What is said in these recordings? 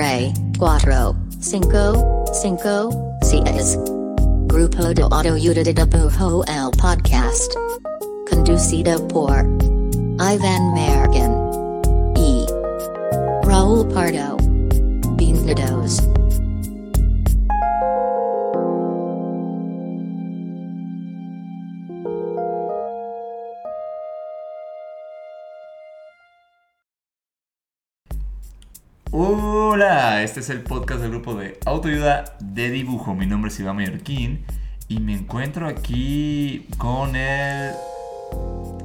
tres, cuatro, cinco, cinco, seis. Grupo de Autoayuda de Dibujo el podcast. Conducido por Ivan Mergen y Raúl Pardo. Bienvenidos. Hola, este es el podcast del grupo de autoayuda de dibujo. Mi nombre es Iván Mallorquín y me encuentro aquí con el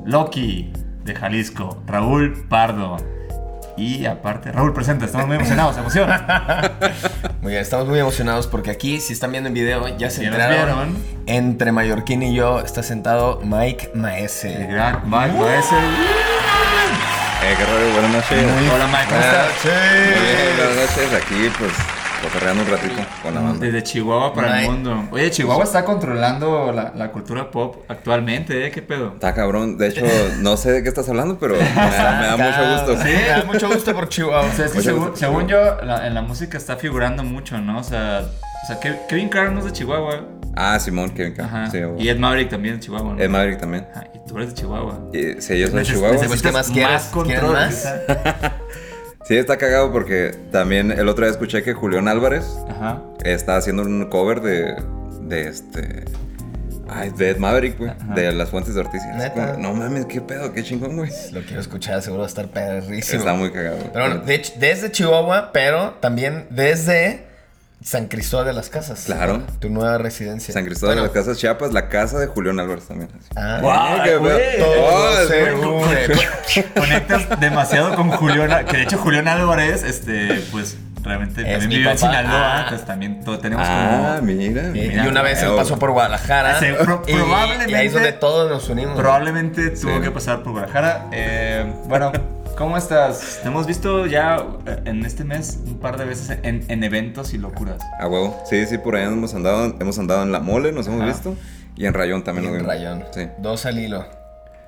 Loki de Jalisco, Raúl Pardo. Y aparte, Raúl presenta, estamos muy emocionados, emociona. Muy bien, estamos muy emocionados porque aquí, si están viendo en video, ya se enteraron. vieron. Entre Mallorquín y yo está sentado Mike El Maese. Mike Maese. Eh, qué rollo, buenas noches. Hola Mike, ¿cómo estás? Buenas noches. Aquí, pues, cotorreando un ratito con la banda. Desde Chihuahua para el mundo. Oye, Chihuahua está controlando la, la cultura pop actualmente, ¿eh? ¿Qué pedo? Está cabrón. De hecho, no sé de qué estás hablando, pero me da, me da mucho gusto. Sí, me da mucho gusto por Chihuahua. O sea, es que Mucho según, yo, la- en la música está figurando mucho, ¿no? O sea, o sea Kev- Kevin Carr no es de Chihuahua. Ah, Simón, Kevin. Ajá. Sí, y Ed Maverick también de Chihuahua, ¿no? Ed Maverick también. Ajá, y tú eres de Chihuahua. Y, sí, yo soy de Chihuahua. necesitas Pues, ¿qué más quieres? ¿Quieres control, más? Sí, está cagado porque también el otro día escuché que Julián Álvarez Ajá. está haciendo un cover de, de este... Ay, de Ed Maverick, güey. De las fuentes de Ortiz. No mames, qué pedo, qué chingón, güey. Lo quiero escuchar, seguro va a estar perrísimo. Está muy cagado. güey. Pero bueno, de hecho, desde Chihuahua, pero también desde San Cristóbal de las Casas. Claro. Tu nueva residencia. San Cristóbal Bueno, de las Casas Chiapas, la casa de Julián Álvarez también. Ah, Guau, qué güey. todo se une. Conectas demasiado con Julián, que de hecho Julián Álvarez, este, pues realmente Es también vive en. Sinaloa, Ah. entonces también todo tenemos Ah, como... mira. Y, Mira, y una vez él pasó por Guadalajara. Pro- y- probablemente- Y ahí es donde todos nos unimos. Probablemente tuvo Sí. que pasar por Guadalajara. Eh, bueno, ¿cómo estás? Te hemos visto ya eh, en este mes un par de veces en, en eventos y locuras. A huevo. Sí, sí, por ahí hemos andado. Hemos andado en La Mole, nos hemos Ajá. visto. Y en Rayón también Y en. Rayón. Sí. Dos al hilo.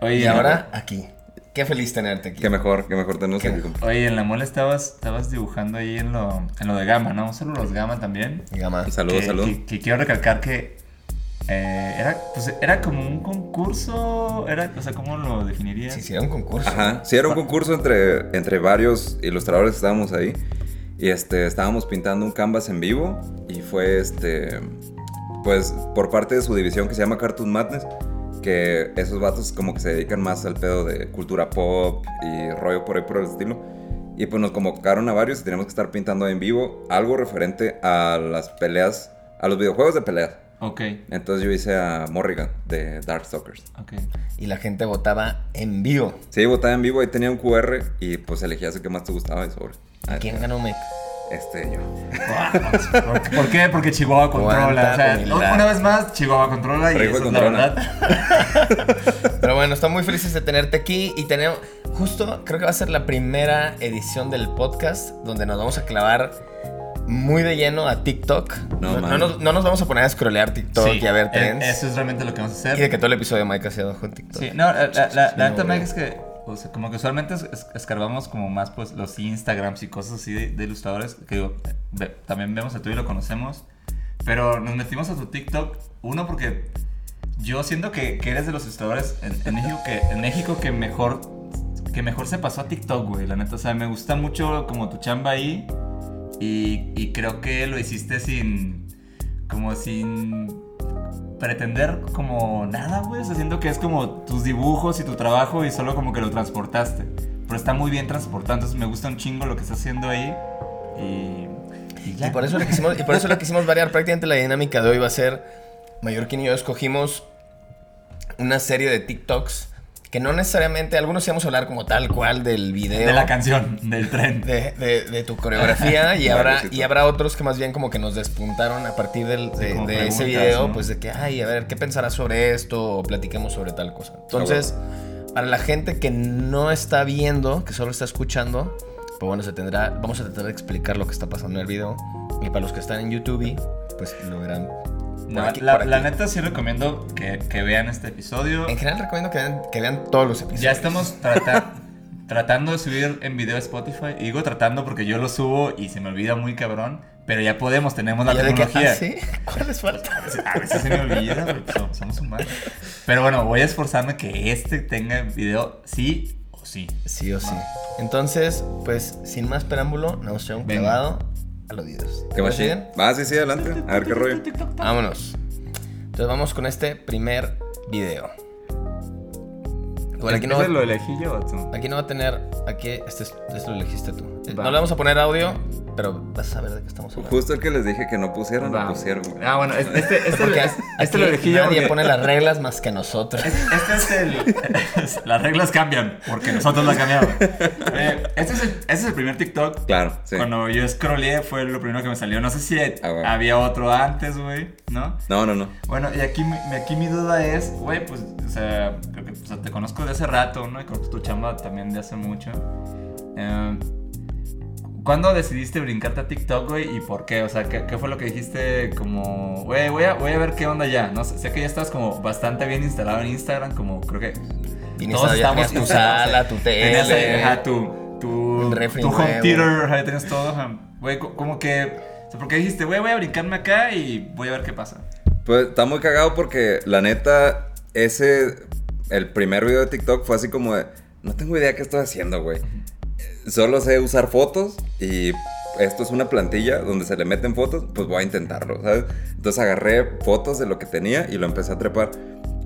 Oye, Y ahora aquí. Qué feliz tenerte aquí. Qué mejor, qué mejor tenernos Qué aquí. Oye, en la mole estabas, estabas dibujando ahí en lo, en lo de Gama, ¿no? Solo los Gama también. Gama. Saludos, saludos. Que, que quiero recalcar que eh, era, pues, era como un concurso, era, o sea, ¿cómo lo definirías? Sí, sí, era un concurso. Ajá. Sí, era un concurso entre, entre varios ilustradores que estábamos ahí. Y este, estábamos pintando un canvas en vivo. Y fue este. Pues por parte de su división que se llama Cartoon Madness. Que esos vatos como que se dedican más al pedo de cultura pop y rollo por ahí por el estilo. Y pues nos convocaron a varios y teníamos que estar pintando en vivo algo referente a las peleas, a los videojuegos de peleas. Ok, Entonces yo hice a Morrigan de Darkstalkers. ok. Y la gente votaba en vivo. Sí, votaba en vivo, ahí tenía un QR y pues elegías el que más te gustaba y sobre. Ah, ¿Quién ganó, Mike? Este, yo. ¿Por, qué? Porque Chihuahua controla. O sea, una vez más, Chihuahua controla y eso es la controla. verdad. Pero bueno, estamos muy felices de tenerte aquí y tenemos, justo creo que va a ser la primera edición del podcast donde nos vamos a clavar muy de lleno a TikTok. No, No, mames. nos, no nos vamos a poner a scrollear TikTok Sí, y a ver eh, trends. Eso es realmente lo que vamos a hacer. Y de que todo el episodio de Mike ha sido con TikTok. Sí, no, la, la, la, la no, neta. Mike, es que, o sea, como que usualmente es- es- escarbamos como más, pues, los Instagrams y cosas así de, de ilustradores, que digo, ve- también vemos a tú y lo conocemos, pero nos metimos a tu TikTok, uno porque yo siento que, que eres de los ilustradores en, en México que, en México que mejor, que mejor se pasó a TikTok, güey, la neta, o sea, me gusta mucho como tu chamba ahí, y, creo que lo hiciste sin, como sin pretender como nada, güey. O sea, que es como tus dibujos y tu trabajo y solo como que lo transportaste. Pero está muy bien transportado, entonces me gusta un chingo lo que estás haciendo ahí. Y, y por eso le quisimos, y por eso le quisimos variar. Prácticamente la dinámica de hoy va a ser Mallorquín y yo escogimos una serie de TikToks que no necesariamente, algunos íbamos a hablar como tal cual del video. De la canción, del tren. de, de- de tu coreografía y habrá, y habrá otros que más bien como que nos despuntaron a partir del- de, ese video, ¿no? pues de que, ay, a ver, ¿qué pensarás sobre esto? O platiquemos sobre tal cosa. Entonces, para la gente que no está viendo, que solo está escuchando, pues bueno, se tendrá, vamos a tratar de explicar lo que está pasando en el video. Y para los que están en YouTube, pues lo verán. Aquí- la, la neta sí recomiendo que, que vean este episodio. En general recomiendo que vean, que vean todos los episodios. Ya estamos tratando... tratando de subir en video a Spotify. Y digo tratando porque yo lo subo y se me olvida muy cabrón. Pero ya podemos, tenemos la que, tecnología. ¿ah, sí? ¿Cuáles faltan? A veces se me olvida, güey, pues, somos, humanos. Pero bueno, voy a esforzarme que este tenga video sí o sí. Sí o sí. Entonces, pues, sin más preámbulo, nos Venga. clavado a los videos. ¿Qué ¿Me más? siguen? Va, sí, sí, adelante. A ver qué rollo. Vámonos. Entonces vamos con este primer video. Por aquí no, ¿Ese lo elegí yo o tú? aquí no va a tener. Aquí, este, es- este lo elegiste tú. Va. No le vamos a poner audio, pero vas a saber de qué estamos hablando. Justo el que les dije que no pusieran, lo pusieron, güey. Ah, bueno, este, este, este, Porque este, aquí lo elegí yo. nadie porque- pone las reglas más que nosotros. Este es el. Las reglas cambian porque nosotros las cambiamos. Eh, este, es el, este es el primer TikTok. Claro, sí. Cuando yo scrollé fue lo primero que me salió. No sé si Ah, bueno. había otro antes, güey, ¿no? No, no, no. Bueno, y aquí, mi- aquí mi duda es, güey, pues, o sea, creo que o sea, te conozco de hace rato, ¿no? Y conozco tu chamba también de hace mucho. Eh, ¿Cuándo decidiste brincarte a TikTok, güey? ¿Y por qué? O sea, ¿qué, qué fue lo que dijiste? Como, güey, voy a, voy a ver qué onda ya. No sé, sé que ya estás como bastante bien instalado en Instagram, como creo que Tienes todos estamos tenías tu sala, tu Tenías, tele. ajá, tu, tu, refri tu home theater, ajá, ya tienes todo. Güey, co- como que, o sea, ¿por qué dijiste, güey, voy a brincarme acá y voy a ver qué pasa? Pues está muy cagado porque la neta, ese, el primer video de TikTok fue así como de, no tengo idea qué estoy haciendo, güey. Solo sé usar fotos y esto es una plantilla donde se le meten fotos, pues voy a intentarlo, ¿sabes? Entonces agarré fotos de lo que tenía y lo empecé a trepar.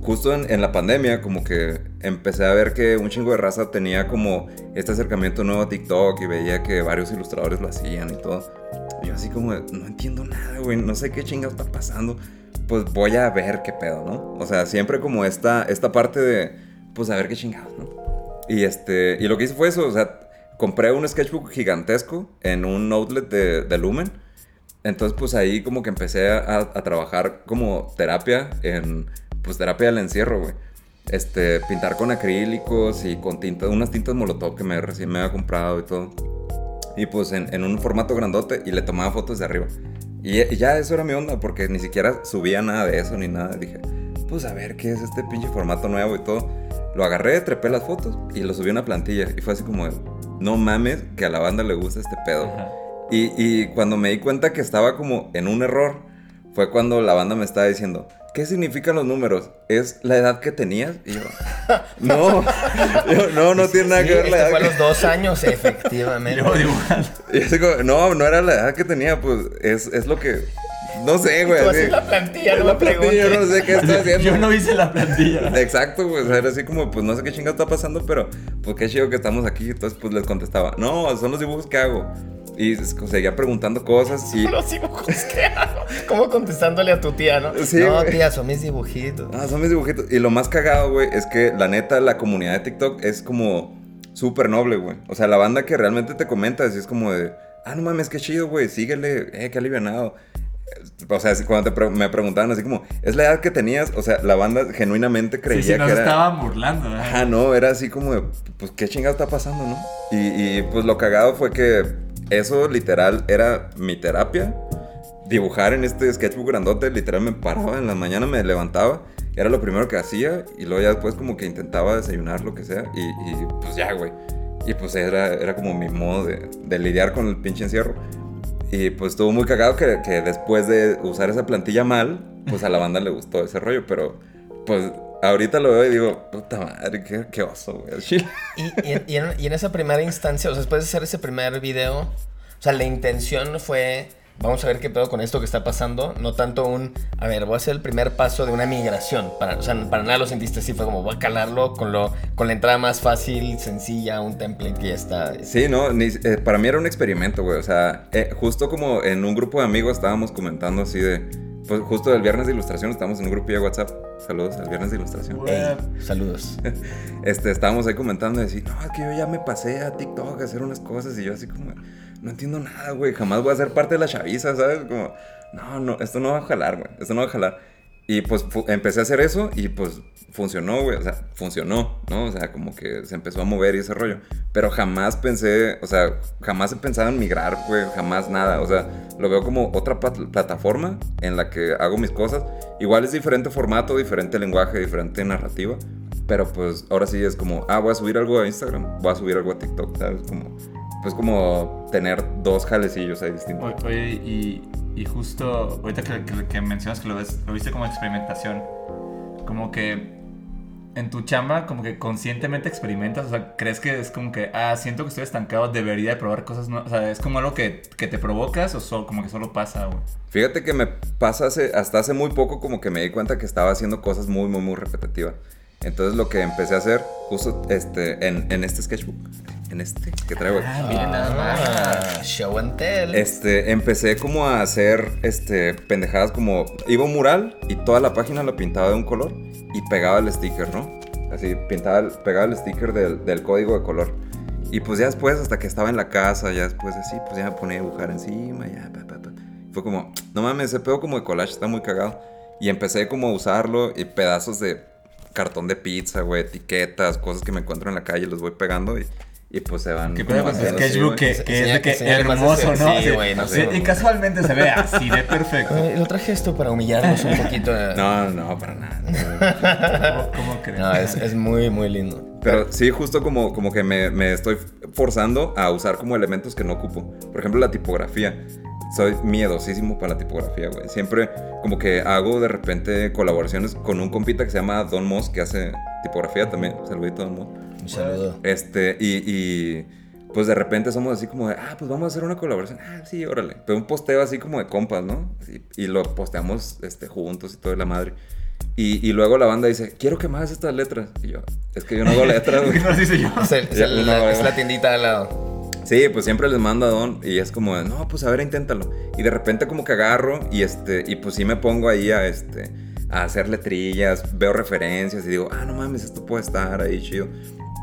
Justo en, la pandemia, como que empecé a ver que un chingo de raza tenía como este acercamiento nuevo a TikTok y veía que varios ilustradores lo hacían y todo. Y yo así como, no entiendo nada, güey, no sé qué chingados está pasando. Pues voy a ver qué pedo, ¿no? O sea, siempre como esta, esta parte de, pues a ver qué chingados, ¿no? Y este, y lo que hice fue eso, o sea, compré un sketchbook gigantesco en un outlet de, de Lumen. Entonces, pues ahí como que empecé a, a trabajar como terapia en, pues terapia del encierro, güey. Este, pintar con acrílicos y con tintas, unas tintas molotov que me recién me había comprado y todo. Y pues en, en un formato grandote y le tomaba fotos de arriba. Y, y ya eso era mi onda, porque ni siquiera subía nada de eso ni nada. Dije, pues a ver qué es este pinche formato nuevo y todo. Lo agarré, trepé las fotos y lo subí a una plantilla. Y fue así como, no mames, que a la banda le gusta este pedo. Y, y cuando me di cuenta que estaba como en un error, fue cuando la banda me estaba diciendo, ¿qué significan los números? ¿Es la edad que tenías? Y yo, no, Yo, no, no tiene nada Sí, que ver la edad. fue a los dos años, efectivamente. dibujando. Y así como, no, no era la edad que tenía, pues es, es lo que, no sé, güey. Tú así- la plantilla, Es no la me plantilla, yo no sé qué estoy haciendo. Yo no hice la plantilla. Exacto, güey. O sea, era así como, pues no sé qué chingado está pasando, pero pues qué chido que estamos aquí. Entonces, pues les contestaba, no, son los dibujos que hago. Y seguía preguntando cosas y. Los dibujos que hago. Como contestándole a tu tía, ¿no? Sí, no, tía, son mis dibujitos. Ah, son mis dibujitos. Y lo más cagado, güey, es que la neta, la comunidad de TikTok es como súper noble, güey. O sea, la banda que realmente te comenta, así es como de, ah, no mames, qué chido, güey, síguele, eh, qué alivianado. O sea, cuando pre- me preguntaban así como, ¿es la edad que tenías? O sea, la banda genuinamente Sí, creía sí, nos que era... estaban burlando. ¿eh? Ajá, no, era así como de, pues, ¿qué chingado está pasando, no? Y, y, pues lo cagado fue que eso literal era mi terapia. Dibujar en este sketchbook grandote, literal me paraba en la mañana, me levantaba, era lo primero que hacía y luego ya después como que intentaba desayunar, lo que sea, y, y, pues ya, güey. Y pues era, era como mi modo de, de lidiar con el pinche encierro. Y pues estuvo muy cagado que, que después de usar esa plantilla mal, pues a la banda le gustó ese rollo, pero pues ahorita lo veo y digo, puta madre, qué, qué oso, güey. al chile". Y, y en, y en- y en esa primera instancia, o sea, después de hacer ese primer video, o sea, la intención fue, vamos a ver qué pedo con esto que está pasando, no tanto un, a ver, voy a hacer el primer paso de una migración, para, o sea, para nada lo sentiste así, fue como, voy a calarlo con, lo, con la entrada más fácil, sencilla, un template que ya está. Sí, no, ni- eh, para mí era un experimento, güey. O sea, eh, justo como en un grupo de amigos estábamos comentando así de, pues justo el viernes de ilustración, estábamos en un grupo de WhatsApp. Saludos, el viernes de ilustración. Ey, saludos. Este, estábamos ahí comentando y decir, no, es que yo ya me pasé a TikTok a hacer unas cosas y yo así como, no entiendo nada, güey, jamás voy a ser parte de la chaviza, ¿sabes? Como, no, no, esto no va a jalar, güey, esto no va a jalar. Y pues empecé a hacer eso y pues funcionó, güey, o sea, funcionó, ¿no? O sea, como que se empezó a mover y ese rollo. Pero jamás pensé, o sea, jamás he pensado en migrar, güey, jamás nada. O sea, lo veo como otra plataforma en la que hago mis cosas. Igual es diferente formato, diferente lenguaje, diferente narrativa. Pero pues ahora sí es como, ah, voy a subir algo a Instagram, voy a subir algo a TikTok, ¿sabes? Como, pues como tener dos jalecillos ahí distintos. Oye, y, y justo ahorita que, que- que mencionas que lo, ves, lo viste como experimentación, como que en tu chamba, como que conscientemente experimentas, o sea, crees que es como que, ah, siento que estoy estancado, debería de probar cosas nuevas, o sea, es como algo que, que te provocas o solo, como que solo pasa, güey. Fíjate que me pasa hace, hasta hace muy poco como que me di cuenta que estaba haciendo cosas muy, muy, muy repetitivas. Entonces lo que empecé a hacer, justo este, en, en este sketchbook, en este que traigo, Ah, miren nada más. Ah, show and tell. este, empecé como a hacer este, pendejadas como, iba a un mural y toda la página la pintaba de un color y pegaba el sticker, ¿no? Así, pintaba, pegaba el sticker del, del código de color. Y pues ya después, hasta que estaba en la casa, ya después así, pues ya me ponía a dibujar encima, ya, pa, pa, pa. Fue como, no mames, ese pedo como de collage está muy cagado. Y empecé como a usarlo y pedazos de cartón de pizza, güey, etiquetas, cosas que me encuentro en la calle, los voy pegando y, y pues se van. ¿Qué como pedo con tu haciendo así, sketchbook que, que es de que hermoso, ese- ¿no? sí, güey, no sé. Y casualmente se ve así de perfecto. Lo traje esto para humillarnos un poquito. No, no, para nada. ¿Cómo, cómo crees? No, es, es muy, muy lindo. Pero sí, justo como, como que me, me estoy forzando a usar como elementos que no ocupo. Por ejemplo, la tipografía. Soy miedosísimo para la tipografía, güey. Siempre como que hago de repente colaboraciones con un compita que se llama Don Moss, que hace tipografía también. Saludito, Don Moss. Un saludo. Este, y, y, pues de repente somos así como de, ah, pues vamos a hacer una colaboración. Ah, sí, órale. Pero un posteo así como de compas, ¿no? Así, y lo posteamos este, juntos y todo de la madre. Y, y luego la banda dice, quiero que me hagas estas letras. Y yo, es que yo no hago letras, güey. ¿Qué nos dice yo? Es, el- es el- no, la, es la tiendita al lado. Sí, pues siempre les mando a Don y es como, no, pues a ver, inténtalo. Y de repente como que agarro y este, y pues sí me pongo ahí a este, a hacer letrillas, veo referencias y digo, ah, no mames, esto puede estar ahí chido.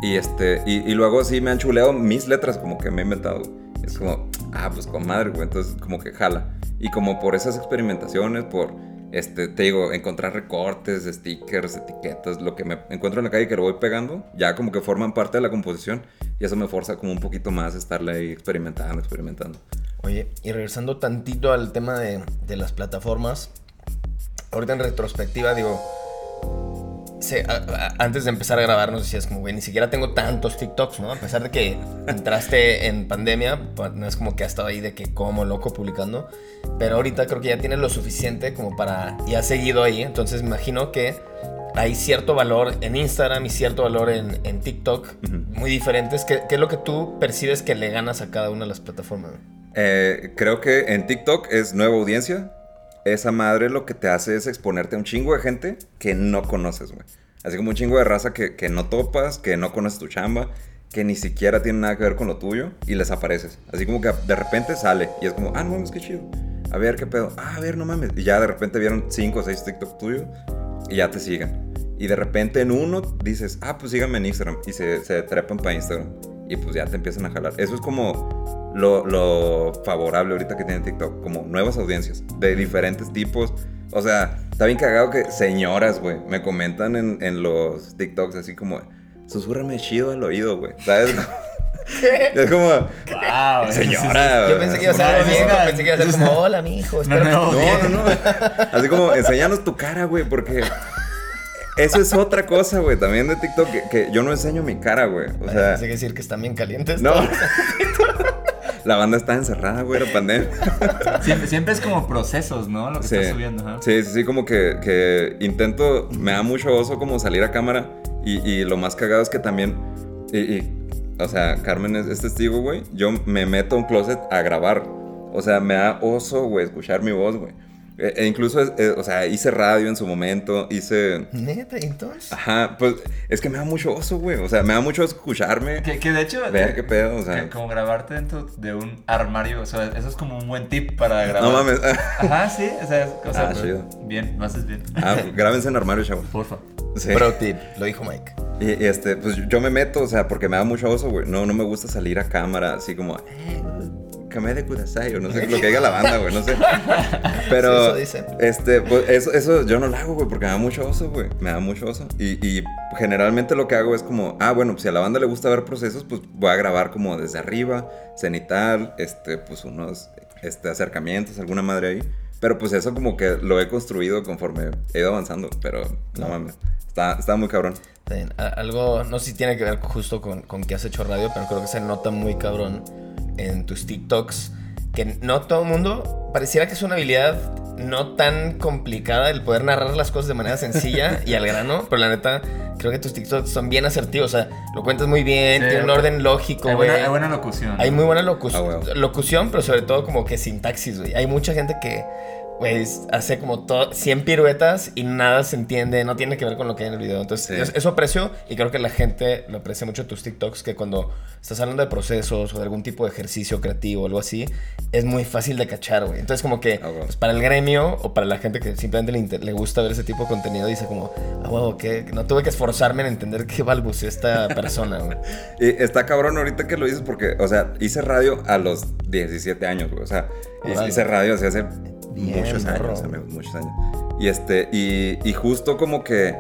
Y este, y, y luego sí me han chuleado mis letras como que me he inventado. Es como, ah, pues con madre, güey, entonces como que jala. Y como por esas experimentaciones, por, este, te digo, encontrar recortes, stickers, etiquetas, lo que me encuentro en la calle que lo voy pegando, ya como que forman parte de la composición y eso me forza como un poquito más a estarle ahí experimentando, experimentando. Oye, y regresando tantito al tema de, de las plataformas, ahorita en retrospectiva digo, se- a- a- antes de empezar a grabar nos decías como, güey, ni siquiera tengo tantos TikToks, ¿no? A pesar de que entraste en pandemia, pa- no es como que has estado ahí de que como loco publicando, pero ahorita creo que ya tienes lo suficiente como para, y has seguido ahí, entonces me imagino que hay cierto valor en Instagram y cierto valor en, en TikTok, muy diferentes. ¿Qué, qué es lo que tú percibes que le ganas a cada una de las plataformas? Eh, creo que en TikTok es nueva audiencia. Esa madre lo que te hace es exponerte a un chingo de gente que no conoces, güey. Así como un chingo de raza que, que no topas, que no conoces tu chamba, que ni siquiera tiene nada que ver con lo tuyo y les apareces. Así como que de repente sale y es como, ah, no mames, qué chido. A ver, qué pedo. Ah, a ver, no mames. Y ya de repente vieron 5 o 6 TikTok tuyos y ya te siguen. Y de repente en uno dices, ah, pues síganme en Instagram. Y se, se trepan para Instagram. Y pues ya te empiezan a jalar. Eso es como lo, lo favorable ahorita que tiene TikTok. Como nuevas audiencias de diferentes tipos. O sea, está bien cagado que señoras, güey, me comentan en, en los TikToks así como, susúrrame chido al oído, güey. ¿Sabes? Es como, Wow, señora. Yo pensé que iba a ser una- pensé que iba a ser como, hola, mijo, no, No, bien". no, no. Así como, enséñanos tu cara, güey, porque eso es otra cosa, güey, también de TikTok, que, que yo no enseño mi cara, güey. O sea, que decir que están bien calientes. no. La banda está encerrada, güey, la pandemia. Siempre, siempre es como procesos, ¿no? Lo que Sí. estás subiendo, ajá. sí, sí, sí, como que, que intento, me da mucho oso como salir a cámara y, y lo más cagado es que también, y, y, o sea, Carmen es, es testigo, güey, yo me meto a un closet a grabar, o sea, me da oso, güey, escuchar mi voz, güey. E, e incluso, eh, o sea, hice radio en su momento, hice... Neta, entonces. Ajá, pues es que me da mucho oso, güey. O sea, me da mucho oso escucharme. Que, que de hecho, Ver qué pedo, o sea. que como grabarte dentro de un armario, o sea, eso es como un buen tip para grabar. No mames. Ajá, sí, o sea, o sea, Ah, pero- chido. bien, lo haces bien. Ah, grábense en armario, chavo. Porfa. Sí. Pro tip, lo dijo Mike. Y, y, este, pues yo me meto, o sea, porque me da mucho oso, güey. No, no me gusta salir a cámara así como, eh, kame de kudasai, o no sé lo que diga la banda, güey, no sé. Pero, Sí, eso dicen. este, pues eso, eso yo no lo hago, güey, porque me da mucho oso, güey. Me da mucho oso. Y, y generalmente lo que hago es como, ah, bueno, pues si a la banda le gusta ver procesos, pues voy a grabar como desde arriba, cenital, este, pues unos, este, acercamientos, alguna madre ahí. Pero pues eso como que lo he construido conforme he ido avanzando, pero no mames. Está, está muy cabrón. Algo, no sé si tiene que ver justo con, con que has hecho radio, pero creo que se nota muy cabrón en tus TikToks. Que no todo el mundo, pareciera que es una habilidad no tan complicada el poder narrar las cosas de manera sencilla y al grano, pero la neta, creo que tus TikToks son bien asertivos. O sea, lo cuentas muy bien, Sí, tiene un orden lógico, Hay güey. buena, hay buena locución. Hay muy buena locu- Ah, huevo. locución, pero sobre todo como que sintaxis, güey. Hay mucha gente que, güey, hace como todo, 100 piruetas y nada se entiende, no tiene que ver con lo que hay en el video. Entonces, Sí. eso aprecio y creo que la gente lo aprecia mucho tus TikToks, que cuando estás hablando de procesos o de algún tipo de ejercicio creativo o algo así, es muy fácil de cachar, güey. Entonces, como que Ah, pues, para el gremio o para la gente que simplemente le, le gusta ver ese tipo de contenido, dice como, ah, huevo, que no tuve que esforzarme en entender qué balbuceó esta persona, güey. Y está cabrón ahorita que lo dices porque, o sea, hice radio a los 17 años, güey. O sea, hice- radio así hace Bien, muchos años, amigos, muchos años. Y este, y, y justo como que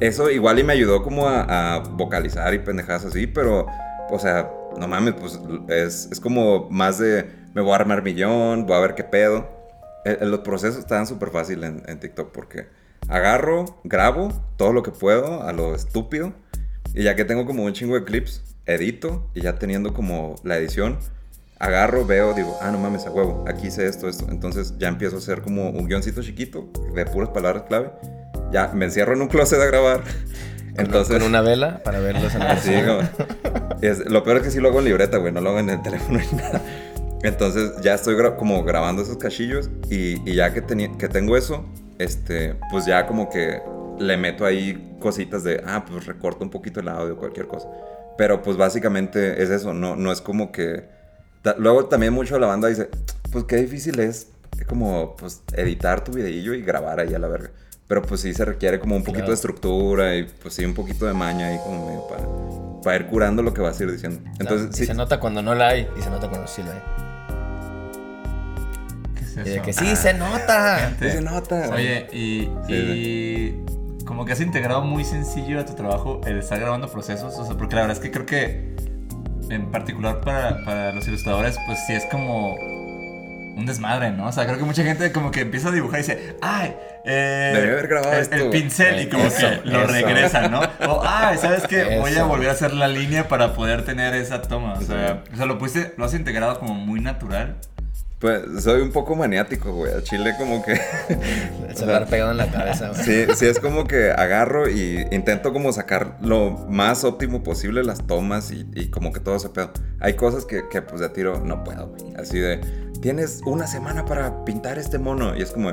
eso igual y me ayudó como a, a vocalizar y pendejadas así, pero, o sea, no mames, pues es, es como más de, me voy a armar millón, voy a ver qué pedo. Eh, eh, los procesos estaban súper fácil en, en TikTok porque agarro, grabo todo lo que puedo a lo estúpido y ya que tengo como un chingo de clips, edito y ya teniendo como la edición, agarro, veo, digo, ah, no mames, a huevo, aquí hice esto, esto. Entonces ya empiezo a hacer como un guioncito chiquito de puras palabras clave. Ya me encierro en un closet a grabar. Entonces, Con una vela para verlos en la Sí, es- lo peor es que sí lo hago en libreta, güey, no lo hago en el teléfono ni nada. Entonces ya estoy gra- como grabando esos cachillos y, y ya que, que tengo eso, este, pues ya como que le meto ahí cositas de, ah, pues recorto un poquito el audio, cualquier cosa. Pero pues básicamente es eso, no, no es como que... ta- Luego también mucho la banda dice, pues qué difícil es como pues editar tu videillo y grabar ahí a la verga. Pero pues sí se requiere como un poquito Claro. de estructura y pues sí un poquito de maña ahí como medio para, para ir curando lo que vas a ir diciendo. Entonces y sí, se nota cuando no la hay y se nota cuando sí la hay. ¿Qué es Y de eso? que sí, se nota. Gente. sí se nota. Oye, y, Sí, y como que has integrado muy sencillo a tu trabajo el estar grabando procesos, o sea, porque la verdad es que creo que en particular para, para los ilustradores, pues sí es como un desmadre, ¿no? O sea, creo que mucha gente como que empieza a dibujar y dice, ay, eh, haber grabado el, esto". el pincel y como Eso, que lo eso. regresan, ¿no? O, ay, ¿sabes qué? Voy a volver a hacer la línea para poder tener esa toma. O sea, o sea lo, pusiste, lo has integrado como muy natural. Pues soy un poco maniático, güey. A Chile como que... El O celular sea, pegado en la cabeza. güey. Sí, sí, es como que agarro y intento como sacar lo más óptimo posible las tomas y, y como que todo ese pedo. Hay cosas que, que, pues de tiro no puedo, güey. Así de, tienes una semana para pintar este mono y es como,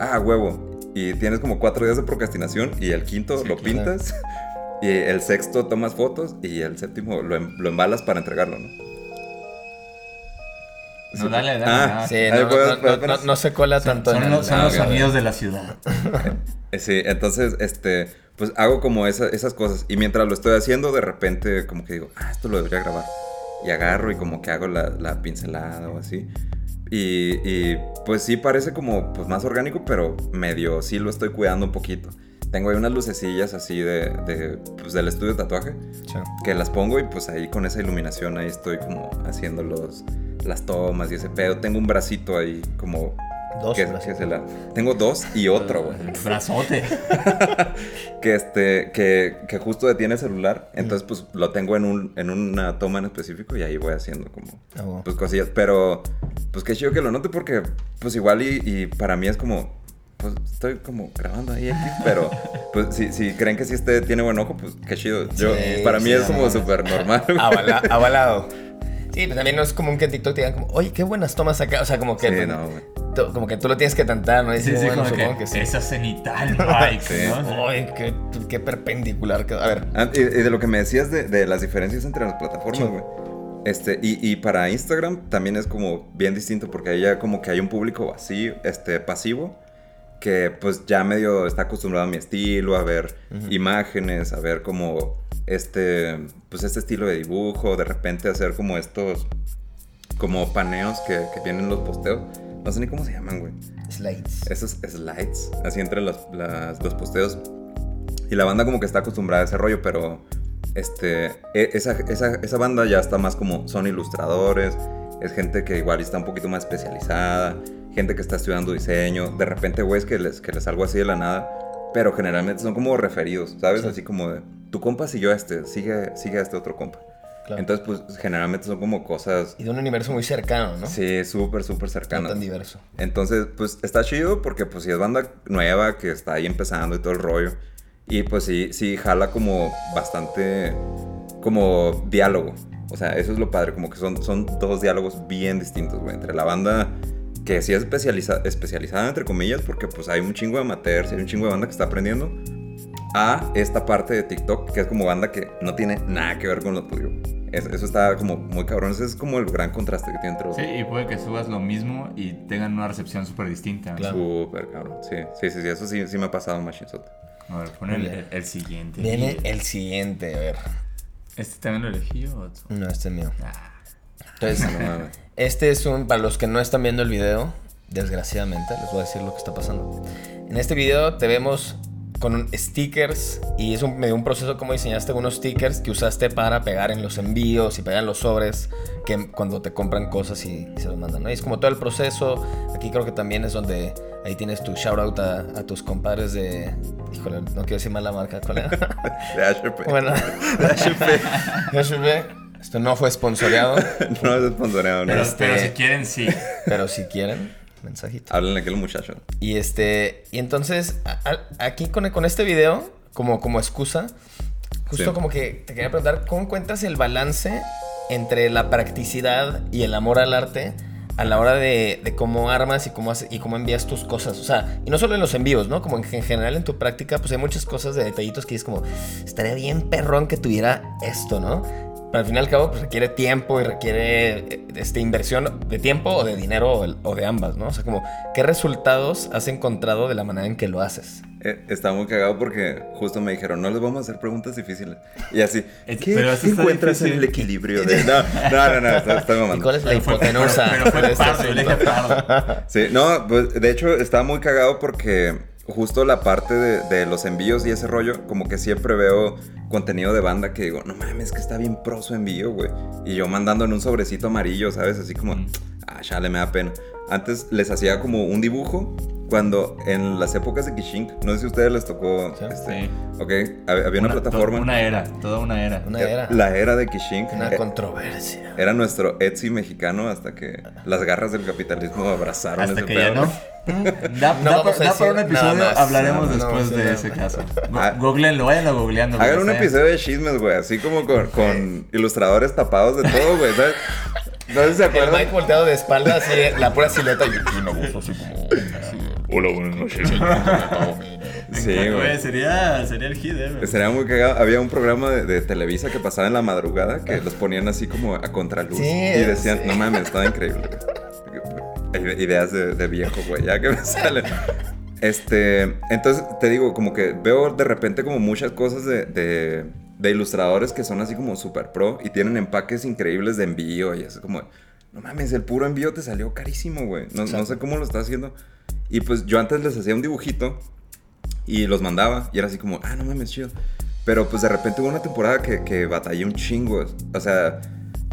ah, huevo. Y tienes como cuatro días de procrastinación y el quinto Sí, lo claro. pintas y el sexto tomas fotos y el séptimo lo, em- lo embalas para entregarlo, ¿no? No, dale, dale. Ah, no. Sí, Ahí no, puedes- no, no, puedes no- poner- no se cola Son, tanto son en los, el- son Ah, los ok. sonidos de la ciudad. Sí, entonces, este, pues hago como esa- esas cosas. Y mientras lo estoy haciendo, de repente como que digo, ah, esto lo debería grabar. Y agarro y como que hago la, la pincelada o así. Y, y, pues sí parece como pues más orgánico, pero medio sí lo estoy cuidando un poquito. Tengo ahí unas lucecillas así de, de, pues, del estudio de tatuaje Sí. que las pongo y pues ahí con esa iluminación ahí estoy como haciendo los, las tomas y ese pedo. Tengo un bracito ahí como... Dos que, que se la... Tengo dos y otro, güey Brazote. que este que, que justo detiene el celular entonces pues lo tengo en un en una toma en específico y ahí voy haciendo como Ah, bueno. pues cosillas pero pues qué chido que lo note porque pues igual y, y para mí es como pues estoy como grabando ahí X, pero pues si, si creen que sí este tiene buen ojo pues qué chido yo Sí, para mí sí, es como súper normal. Avala- avalado. Sí, pero también no es común que en TikTok te digan como, oye, qué buenas tomas acá. O sea, como que, Sí, tú, no, tú- como que tú lo tienes que tantar, ¿no? Y Sí, dices, sí, bueno, como supongo que, que, sí. esa cenital, Mike, Sí. ¿no? Ay, qué, qué perpendicular quedó. A ver, Ah, y, y de lo que me decías de, de las diferencias entre las plataformas, Sí. güey. Este, y, y para Instagram también es como bien distinto porque ahí ya como que hay un público vacío, este, pasivo, que pues ya medio está acostumbrado a mi estilo, a ver imágenes, a ver como este, pues este estilo de dibujo, de repente hacer como estos, como paneos que, que vienen en los posteos. No sé ni cómo se llaman, güey slides. esos slides, así entre los, las- los posteos. Y la banda como que está acostumbrada a ese rollo, pero este, e- esa, esa, esa banda ya está más como, son ilustradores, es gente que igual está un poquito más especializada, gente que está estudiando diseño, de repente, güeyes, que les, que les salgo así de la nada, pero generalmente son como referidos, ¿sabes? Así como de, tu compa siguió a este, sigue, sigue a este otro compa. Claro. Entonces, pues generalmente son como cosas, Y de un universo muy cercano, ¿no? sí, súper, súper No cercanas. tan diverso. Entonces, pues está chido porque pues si es banda nueva que está ahí empezando y todo el rollo. Y pues sí, sí jala como bastante como diálogo. O sea, eso es lo padre, como que son, son dos diálogos bien distintos, güey, entre la banda que sí es especializa- especializada, entre comillas, porque pues hay un chingo de amateurs, hay un chingo de banda que está aprendiendo, a esta parte de TikTok, que es como banda que no tiene nada que ver con lo tuyo. Es- eso está como muy cabrón, ese es como el gran contraste que tiene entre los Sí, y puede que subas lo mismo y tengan una recepción súper distinta. Claro. Súper cabrón, sí, sí, sí, sí, eso sí, sí me ha pasado Machine Shot. A ver, pon el, el- el siguiente. Viene el siguiente, a ver. ¿Este también lo elegí o otro? No, este es mío. Ah, Entonces. Este es un, para los que no están viendo el video, desgraciadamente, les voy a decir lo que está pasando. En este video te vemos con stickers y es un, medio un proceso como diseñaste unos stickers que usaste para pegar en los envíos y pegar en los sobres que cuando te compran cosas y, y se los mandan, ¿no? Y es como todo el proceso. Aquí creo que también es donde ahí tienes tu shout out a, a tus compadres de... Híjole, no quiero decir mal la marca, ¿cuál era? De HP. bueno, de HP. Esto no fue sponsoreado, No es sponsoreado, no. pero, Este- pero si quieren, sí. pero si quieren, mensajito. Háblenle a aquel muchacho. Y este, y entonces, a- a- aquí con, con este video, como, como excusa, justo Sí. como que te quería preguntar, ¿cómo encuentras el balance entre la practicidad y el amor al arte a la hora de, de cómo armas y cómo, hace- y cómo envías tus cosas? O sea, y no solo en los envíos, ¿no? Como en, en general en tu práctica, pues hay muchas cosas de detallitos que es como, estaría bien perrón que tuviera esto, ¿no? Pero al fin y al cabo, pues requiere tiempo y requiere eh, este, inversión de tiempo o de dinero o, el- o de ambas, ¿no? O sea, como, ¿qué resultados has encontrado de la manera en que lo haces? Eh, está muy cagado porque justo me dijeron, no les vamos a hacer preguntas difíciles. Y así, Es- ¿qué, pero qué encuentras en el equilibrio? De... No, no, no, no, está, está ¿Y cuál es la Pero fue, pero, hipotenusa? pero fue de este pardo, yo le dije asunto? pardo. Sí, no, pues de hecho estaba muy cagado porque justo la parte de, de los envíos y ese rollo, como que siempre veo contenido de banda que digo, no mames, que está bien pro su envío, güey. Y yo mandando en un sobrecito amarillo, ¿sabes? Así como, ah, chale, me da pena. Antes les hacía como un dibujo cuando en las épocas de Kishink, no sé si a ustedes les tocó, Sí. este, Sí. ok, hab- había una, plataforma, Una era, toda una era. Una era. la era de Kishink. Una eh, controversia. era nuestro Etsy mexicano hasta que las garras del capitalismo abrazaron Hasta ese que ya pedo. no. Da, No da da para un episodio, más. hablaremos No, no después a de ese nada caso. Ah. Go- Googleenlo, váyanlo googleando. Hagan un episodio de chismes, güey, así como con, con ilustradores tapados de todo, güey, ¿sabes? No sé si se El acuerdan. Mike volteado de espalda, así, la pura silueta y y una voz así como... Hola, buenas noches. Sí, Güey, güey. sería, sería el hit, eh, güey. Sería muy cagado. Había un programa de, de Televisa que pasaba en la madrugada que los ponían así como a contraluz. Sí, y decían, sí. no mames, estaba increíble. Ideas de, de viejo, güey, ya que me salen. Este, entonces te digo, como que veo de repente como muchas cosas de, de, de ilustradores que son así como super pro y tienen empaques increíbles de envío y es como, no mames, el puro envío te salió carísimo, güey. No, no sé cómo lo está haciendo. Y pues yo antes les hacía un dibujito y los mandaba y era así como, ah, no mames, chido. Pero pues de repente hubo una temporada que, que batallé un chingo. O sea,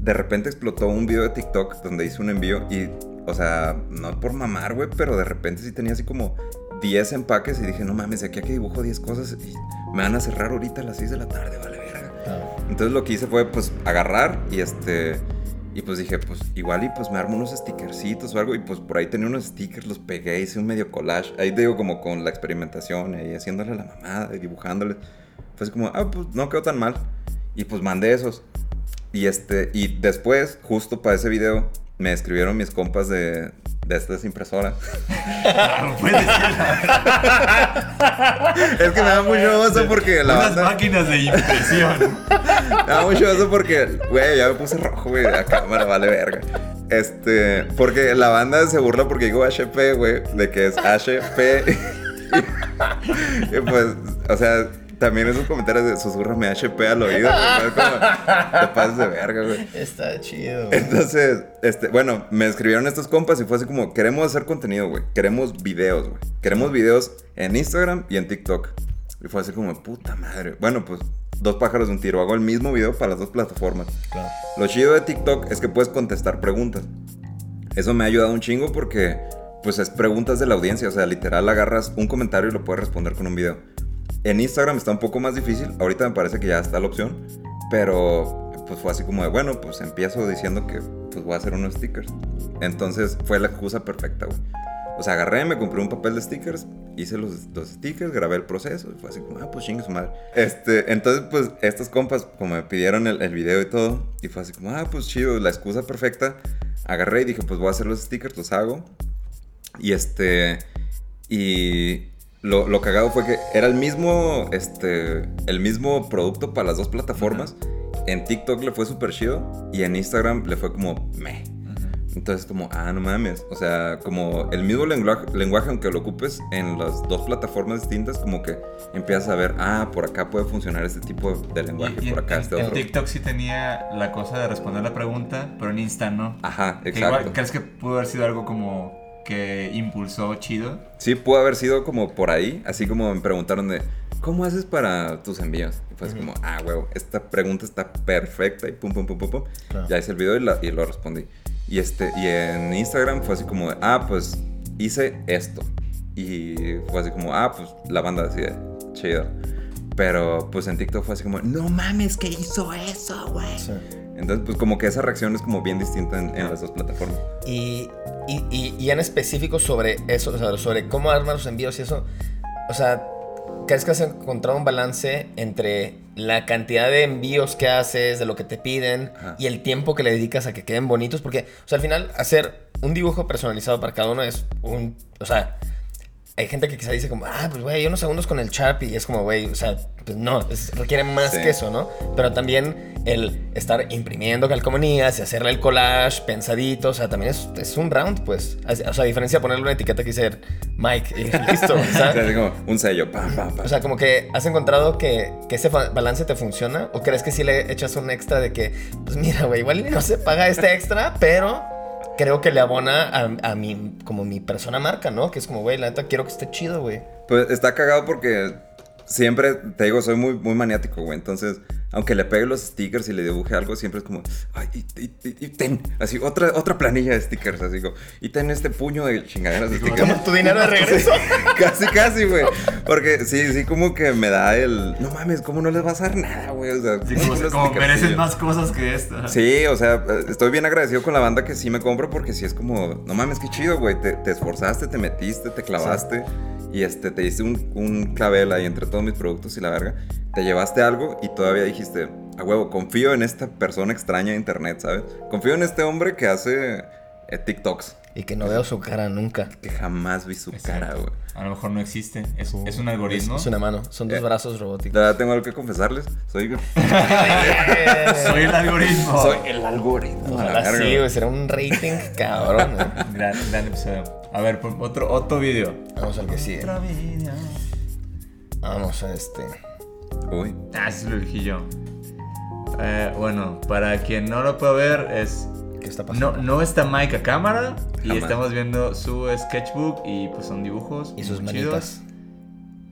de repente explotó un video de TikTok donde hice un envío y, o sea, no por mamar, güey, pero de repente sí tenía así como 10 empaques y dije, no mames, de aquí a que dibujo 10 cosas y me van a cerrar ahorita a las 6 de la tarde, vale, verga. Entonces lo que hice fue pues agarrar y este... Y pues dije, pues igual y pues me armo unos stickercitos o algo. Y pues por ahí tenía unos stickers, los pegué, hice un medio collage. Ahí digo como con la experimentación y haciéndole la mamada y dibujándole. Fue así como, ah, pues no quedó tan mal. Y pues mandé esos. Y este, y después, justo para ese video, me escribieron mis compas de, de estas impresoras. No puedes es que me da mucho oso porque la Unas banda... máquinas de impresión. Me da mucho eso porque, güey, ya me puse rojo, güey, la cámara vale verga. Este, porque la banda se burla porque digo HP, güey, de que es HP. y pues, o sea, también esos comentarios de susurrame HP al oído, güey, como, te pasas de verga, güey. Está chido. Entonces, este, bueno, me escribieron estos compas y fue así como, queremos hacer contenido, güey. Queremos videos, güey. Queremos videos en Instagram y en TikTok. Y fue así como, puta madre. Bueno, pues, dos pájaros de un tiro. Hago el mismo video para las dos plataformas. Claro. Lo chido de TikTok es que puedes contestar preguntas. Eso me ha ayudado un chingo porque, pues es preguntas de la audiencia. O sea, literal agarras un comentario y lo puedes responder con un video. En Instagram está un poco más difícil. Ahorita me parece que ya está la opción. Pero pues fue así como de, bueno, pues empiezo diciendo que pues voy a hacer unos stickers. Entonces fue la excusa perfecta, güey. O sea, agarré, me compré un papel de stickers, hice los, los stickers, grabé el proceso y fue así como, ah, pues chingue su madre. Este, entonces, pues, estos compas, como me pidieron el, el video y todo, y fue así como, ah, pues chido, la excusa perfecta. Agarré y dije, pues voy a hacer los stickers, los hago. Y este, y lo, lo cagado fue que era el mismo, este, el mismo producto para las dos plataformas. En TikTok le fue súper chido y en Instagram le fue como, meh. Entonces, como, ah, no mames. O sea, como el mismo lenguaje, lenguaje, aunque lo ocupes en las dos plataformas distintas, como que empiezas a ver, ah, por acá puede funcionar este tipo de lenguaje, Y- y por acá en, este en otro. TikTok sí tenía la cosa de responder la pregunta, pero en Insta no. Ajá, Que igual, exacto. ¿Crees que pudo haber sido algo como que impulsó chido? Sí, pudo haber sido como por ahí, así como me preguntaron de, ¿cómo haces para tus envíos? Y fue así como, ah, huevo, esta pregunta está perfecta y pum, pum, pum, pum, pum. Claro. Ya hice el video y, la- y lo respondí. Y, este, y en Instagram fue así como, de, ah, pues hice esto. Y fue así como, ah, pues la banda así de, chido. Pero pues en TikTok fue así como, no mames, ¿qué hizo eso, güey? Sí. Entonces, pues como que esa reacción es como bien distinta en, en las dos plataformas. Y, y, y- y en específico sobre eso, o sea, sobre cómo armar los envíos y eso, o sea, ¿crees que has encontrado un balance entre la cantidad de envíos que haces, de lo que te piden Ajá. y el tiempo que le dedicas a que queden bonitos? Porque, o sea, al final, hacer un dibujo personalizado para cada uno es un, o sea, hay gente que quizá dice como, ah, pues güey, unos segundos con el Sharpie. Y es como, güey, o sea, pues no, es- requiere más Sí. que eso, ¿no? Pero también el estar imprimiendo calcomanías y hacerle el collage pensadito, o sea, también es, es un round, pues. O sea, a diferencia de ponerle una etiqueta que dice Mike y listo, O sea, como un sello, pam, pam, pam. O sea, como que has encontrado que, que ese balance te funciona o crees que sí le echas un extra de que, pues mira, güey, igual no se paga este extra, pero creo que le abona a, a mi, como mi persona marca, ¿no? Que es como, güey, la neta quiero que esté chido, güey. Pues está cagado porque siempre, te digo, soy muy, muy maniático, güey. Entonces, aunque le pegue los stickers y le dibuje algo, siempre es como, ay, y, y- y- y ten, así, otra, otra planilla de stickers, así como, y ten este puño de chingaderas de stickers. Tu dinero de regreso. casi, casi, güey. Porque sí, sí, como que me da el, no mames, ¿cómo no les vas a dar nada, güey? O sea, Sí, como, como merecen más cosas que esta. Sí, o sea, estoy bien agradecido con la banda que sí me compro porque sí es como, no mames, qué chido, güey. Te, te esforzaste, te metiste, te clavaste y este, te diste un, un clavel ahí entre todos mis productos y la verga. Te llevaste algo y todavía dijiste, a huevo, confío en esta persona extraña de internet, ¿sabes? Confío en este hombre que hace eh, TikToks, Y que no veo su cara nunca. que jamás vi su Es cara, güey. A lo mejor no existe. Es, es un algoritmo. Es, es una mano. Son dos Eh. brazos robóticos. verdad tengo algo que confesarles. Soy, Soy el algoritmo. soy el algoritmo. la Ojalá sí, güey. Será un rating cabrón, ¿eh? Gran, gran episodio. A ver, pon otro, otro video. Vamos al que sigue. Otro video. Vamos a este. Uy, Ah, sí lo elegí yo. Eh, bueno, para quien no lo puede ver, es. ¿Qué está pasando? No, no está Mike a cámara y Jamás. estamos viendo su sketchbook y pues son dibujos. Y sus manitas. chidos.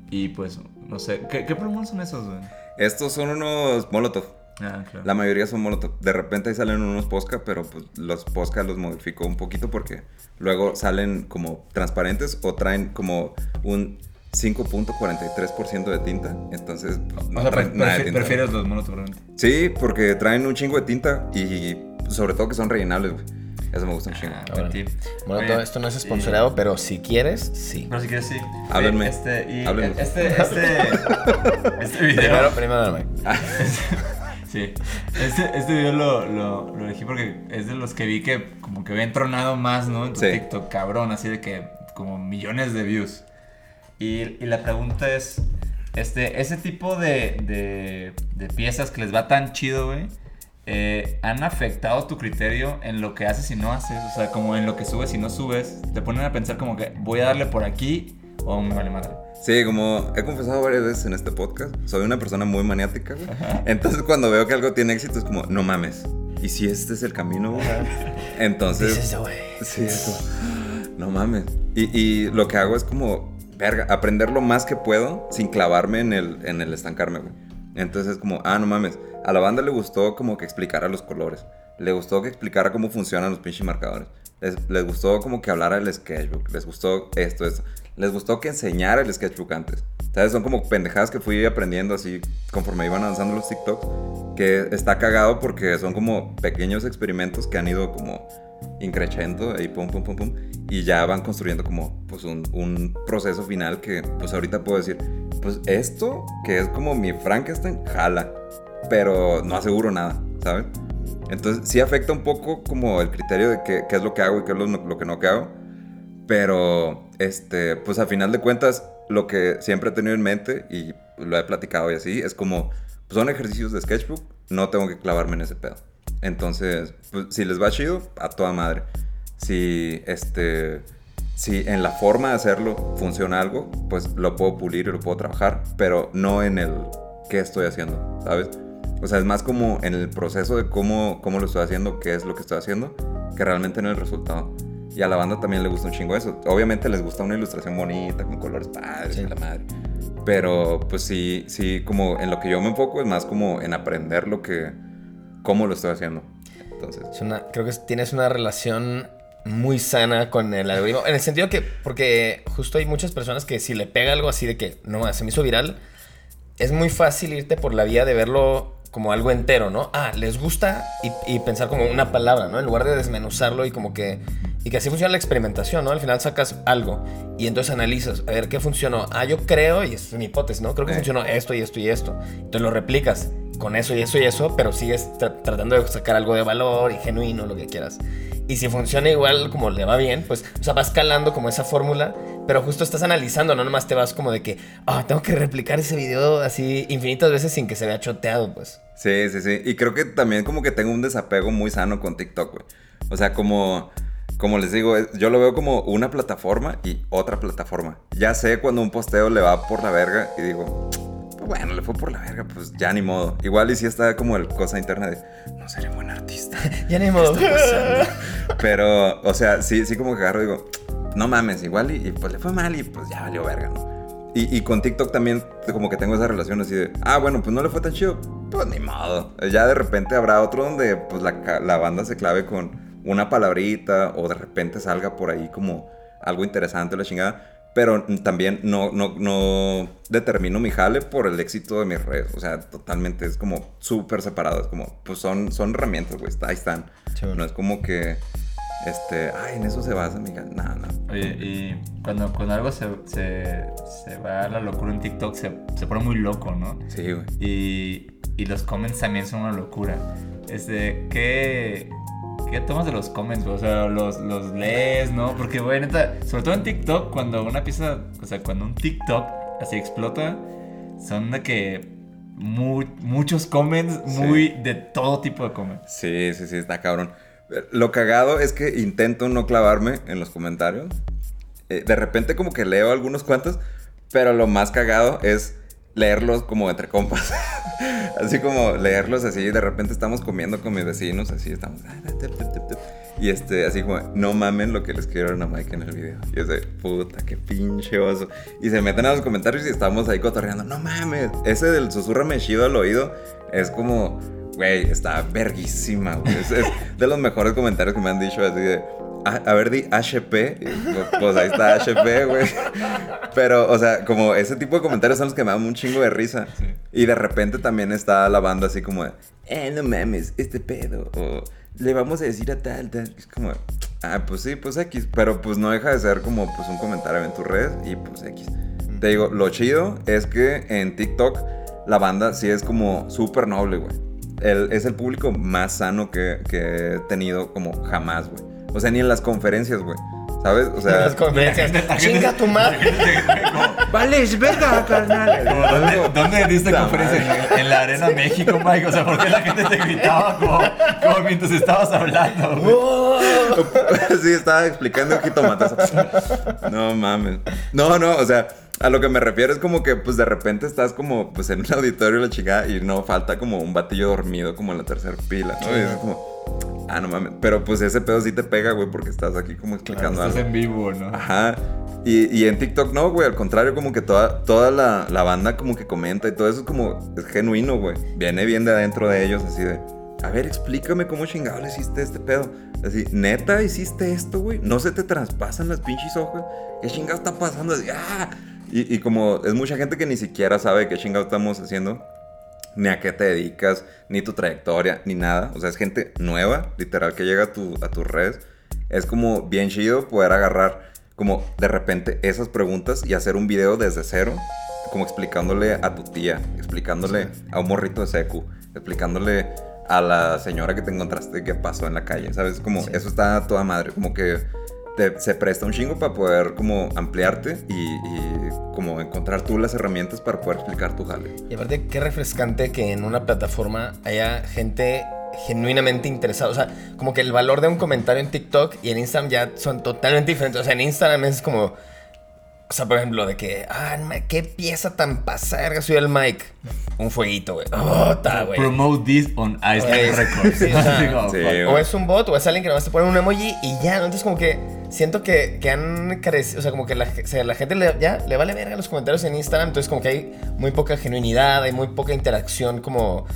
Y pues, no sé. ¿Qué, qué plumos son esos, güey? estos son unos Molotov. Ah, claro. La mayoría son Molotov. De repente ahí salen unos Posca, pero pues los Posca los modificó un poquito porque luego salen como transparentes o traen como un 5.43% de tinta. Entonces, pues, no o sea, traen pre- nada de tinta. prefieres los monos. Sí, porque traen un chingo de tinta y sobre todo que son rellenables, güey. Eso me gusta un chingo. Ah. Bueno, Oye, todo esto no es y- sponsoreado, pero si quieres, sí. Pero si quieres, sí. Háblenme. Este, y Háblenme. este, este, este video. Primero, primero, Mike. Sí. Este, este video lo, lo, lo elegí porque es de los que vi que como que había entronado más, ¿no? En tu Sí. TikTok, cabrón, así de que como millones de views. Y, y la pregunta es, este, ese tipo de, de, de piezas que les va tan chido, güey, eh, ¿han afectado tu criterio en lo que haces y no haces? O sea, como en lo que subes y no subes. Te ponen a pensar como que voy a darle por aquí o me vale madre. Sí, como he confesado varias veces en este podcast, soy una persona muy maniática, güey. Entonces cuando veo que algo tiene éxito es como, no mames. ¿Y si este es el camino, güey? Entonces... Dices, güey. Sí, es como, no mames. Y, y lo que hago es como, verga, aprender lo más que puedo sin clavarme en el, en el estancarme, güey. Entonces es como, ah, no mames. A la banda le gustó como que explicara los colores. Le gustó que explicara cómo funcionan los pinches marcadores. Les, gustó como que hablara el sketchbook. Les gustó esto, esto. Les gustó que enseñara el sketchbook antes. ¿Sabes? Son como pendejadas que fui aprendiendo así conforme iban avanzando los TikToks. Que está cagado porque son como pequeños experimentos que han ido como increchendo ahí pum pum pum pum y ya van construyendo como pues un, un proceso final que pues ahorita puedo decir pues esto que es como mi Frankenstein jala pero no aseguro nada ¿sabes? entonces sí afecta un poco como el criterio de qué, qué es lo que hago y qué es lo, lo que no que hago pero este pues a final de cuentas lo que siempre he tenido en mente y lo he platicado y así es como pues son ejercicios de sketchbook no tengo que clavarme en ese pedo entonces, pues, si les va chido, a toda madre. Si, este, si en la forma de hacerlo funciona algo, pues lo puedo pulir y lo puedo trabajar, pero no en el qué estoy haciendo, ¿sabes? O sea, es más como en el proceso de cómo, cómo lo estoy haciendo, qué es lo que estoy haciendo, que realmente en el resultado. Y a la banda también le gusta un chingo eso. Obviamente les gusta una ilustración bonita, con colores padres y la madre. Pero pues sí, sí, como en lo que yo me enfoco es más como en aprender lo que, cómo lo estoy haciendo. Entonces, Es una- creo que tienes una relación muy sana con el algoritmo. En el sentido que, porque justo hay muchas personas que si le pega algo así de que, no, se me hizo viral, es muy fácil irte por la vía de verlo como algo entero, ¿no? Ah, les gusta y, y pensar como una palabra, ¿no? En lugar de desmenuzarlo y como que... Y que así funciona la experimentación, ¿no? Al final sacas algo y entonces analizas, a ver, ¿qué funcionó? Ah, yo creo, y es mi hipótesis, ¿no? Creo que Eh. funcionó esto y esto y esto. Entonces lo replicas con eso y eso y eso, pero sigues tra- tratando de sacar algo de valor y genuino, lo que quieras. Y si funciona igual como le va bien, pues, o sea, vas calando como esa fórmula, pero justo estás analizando, no nomás te vas como de que, ah, tengo que replicar ese video así infinitas veces sin que se vea choteado, pues. Sí, sí, sí. Y creo que también como que tengo un desapego muy sano con TikTok, güey. O sea, como, como les digo, yo lo veo como una plataforma y otra plataforma. Ya sé cuando un posteo le va por la verga y digo, bueno, le fue por la verga, pues ya ni modo. Igual y si está como el cosa interna de, no seré buen artista. Ya ni modo. Pero, o sea, sí, sí como que agarro y digo, no mames, igual y, y, pues le fue mal y pues ya valió verga, ¿no? Y, y con TikTok también como que tengo esa relación así de, ah, bueno, pues no le fue tan chido, pues ni modo. Ya de repente habrá otro donde pues la, la banda se clave con una palabrita o de repente salga por ahí como algo interesante la chingada. Pero también no, no, no determino mi jale por el éxito de mis redes. O sea, totalmente es como súper separado. Es como, pues son, son herramientas, güey. Ahí están. No es como que, este, ay, en eso se basa, amiga. No, no. Oye, y cuando, cuando algo se, se, se va a la locura en TikTok, se, se pone muy loco, ¿no? Sí, güey. Y, y los comments también son una locura. Este, ¿qué, ¿qué tomas de los comments? O sea, los, los lees, ¿no? Porque, güey, neta, sobre todo en TikTok, cuando una pieza, o sea, cuando un TikTok así explota, son de que mu- muchos comments, Sí. muy de todo tipo de comments. Sí, sí, sí, está cabrón. Lo cagado es que intento no clavarme en los comentarios. Eh, de repente como que leo algunos cuantos, pero lo más cagado es leerlos como entre compas. así como leerlos así, de repente estamos comiendo con mis vecinos, así estamos. Y este, así como, no mamen lo que le escribieron a Mike en el video. Y de, puta, qué pinche oso. Y se meten a los comentarios y estamos ahí cotorreando, no mames. Ese del susurrame chido al oído es como, güey, está verguísima, es de los mejores comentarios que me han dicho así de, "A- a ver, di HP. Pues, Pues ahí está HP, güey. Pero, o sea, como ese tipo de comentarios son los que me dan un chingo de risa. Sí. Y de repente también está la banda así como de, eh, no mames, este pedo. O le vamos a decir a tal, tal. Es como, ah, pues sí, pues X. Pero pues no deja de ser como pues un comentario en tus redes y pues X. Te digo, lo chido es que en TikTok la banda sí es como súper noble, güey. El- es el público más sano que, que he tenido como jamás, güey. O sea, ni en las conferencias, güey. ¿Sabes? O sea... Las conferencias. Chinga tu madre. ¡Vales, verga, carnal! Como, ¿Dónde, ¿Dónde diste conferencia? En, en la Arena México, Mike. O sea, ¿por qué la gente te gritaba como, como mientras estabas hablando? güey? sí, estaba explicando un jitomatazo. No mames. No, no, o sea, a lo que me refiero es como que, pues de repente estás como, pues en un auditorio la chica y no falta como un batillo dormido como en la tercera pila, ¿no? Y es como, ah, no mames. Pero pues ese pedo sí te pega, güey, porque estás aquí como explicando Estás algo. en vivo, ¿no? Ajá. Y, y en TikTok no, güey, al contrario, como que toda, toda la, la banda como que comenta y todo eso es como, es genuino, güey. Viene bien de adentro de ellos, así de, a ver, explícame cómo chingado le hiciste este pedo. Así, neta, hiciste esto, güey. No se te traspasan las pinches hojas. ¿Qué chingado está pasando? Así, ¡ah! Y, y como es mucha gente que ni siquiera sabe qué chingado estamos haciendo, ni a qué te dedicas, ni tu trayectoria, ni nada. O sea, es gente nueva, literal, que llega a, tu, a tus redes. Es como bien chido poder agarrar como de repente esas preguntas y hacer un video desde cero, como explicándole a tu tía, explicándole a un morrito de secu, explicándole a la señora que te encontraste que pasó en la calle, ¿sabes? Como eso está a toda madre, como que se presta un chingo para poder como ampliarte y, y como encontrar tú las herramientas para poder explicar tu jale. Y aparte, qué refrescante que en una plataforma haya gente genuinamente interesada. O sea, como que el valor de un comentario en TikTok y en Instagram ya son totalmente diferentes. O sea, en Instagram es como. O sea, por ejemplo, de que, ah, qué pieza tan pasada soy el mic. Un fueguito, güey. Oh. Promote this on Güey, Records. sí, o sea, sí, es un bot o es alguien que nomás te pone un emoji y ya, ¿no? Entonces como que siento que, que han carecido, o sea, como que la, o sea, la gente le, ya le vale verga los comentarios en Instagram, entonces como que hay muy poca genuinidad, hay muy poca interacción, como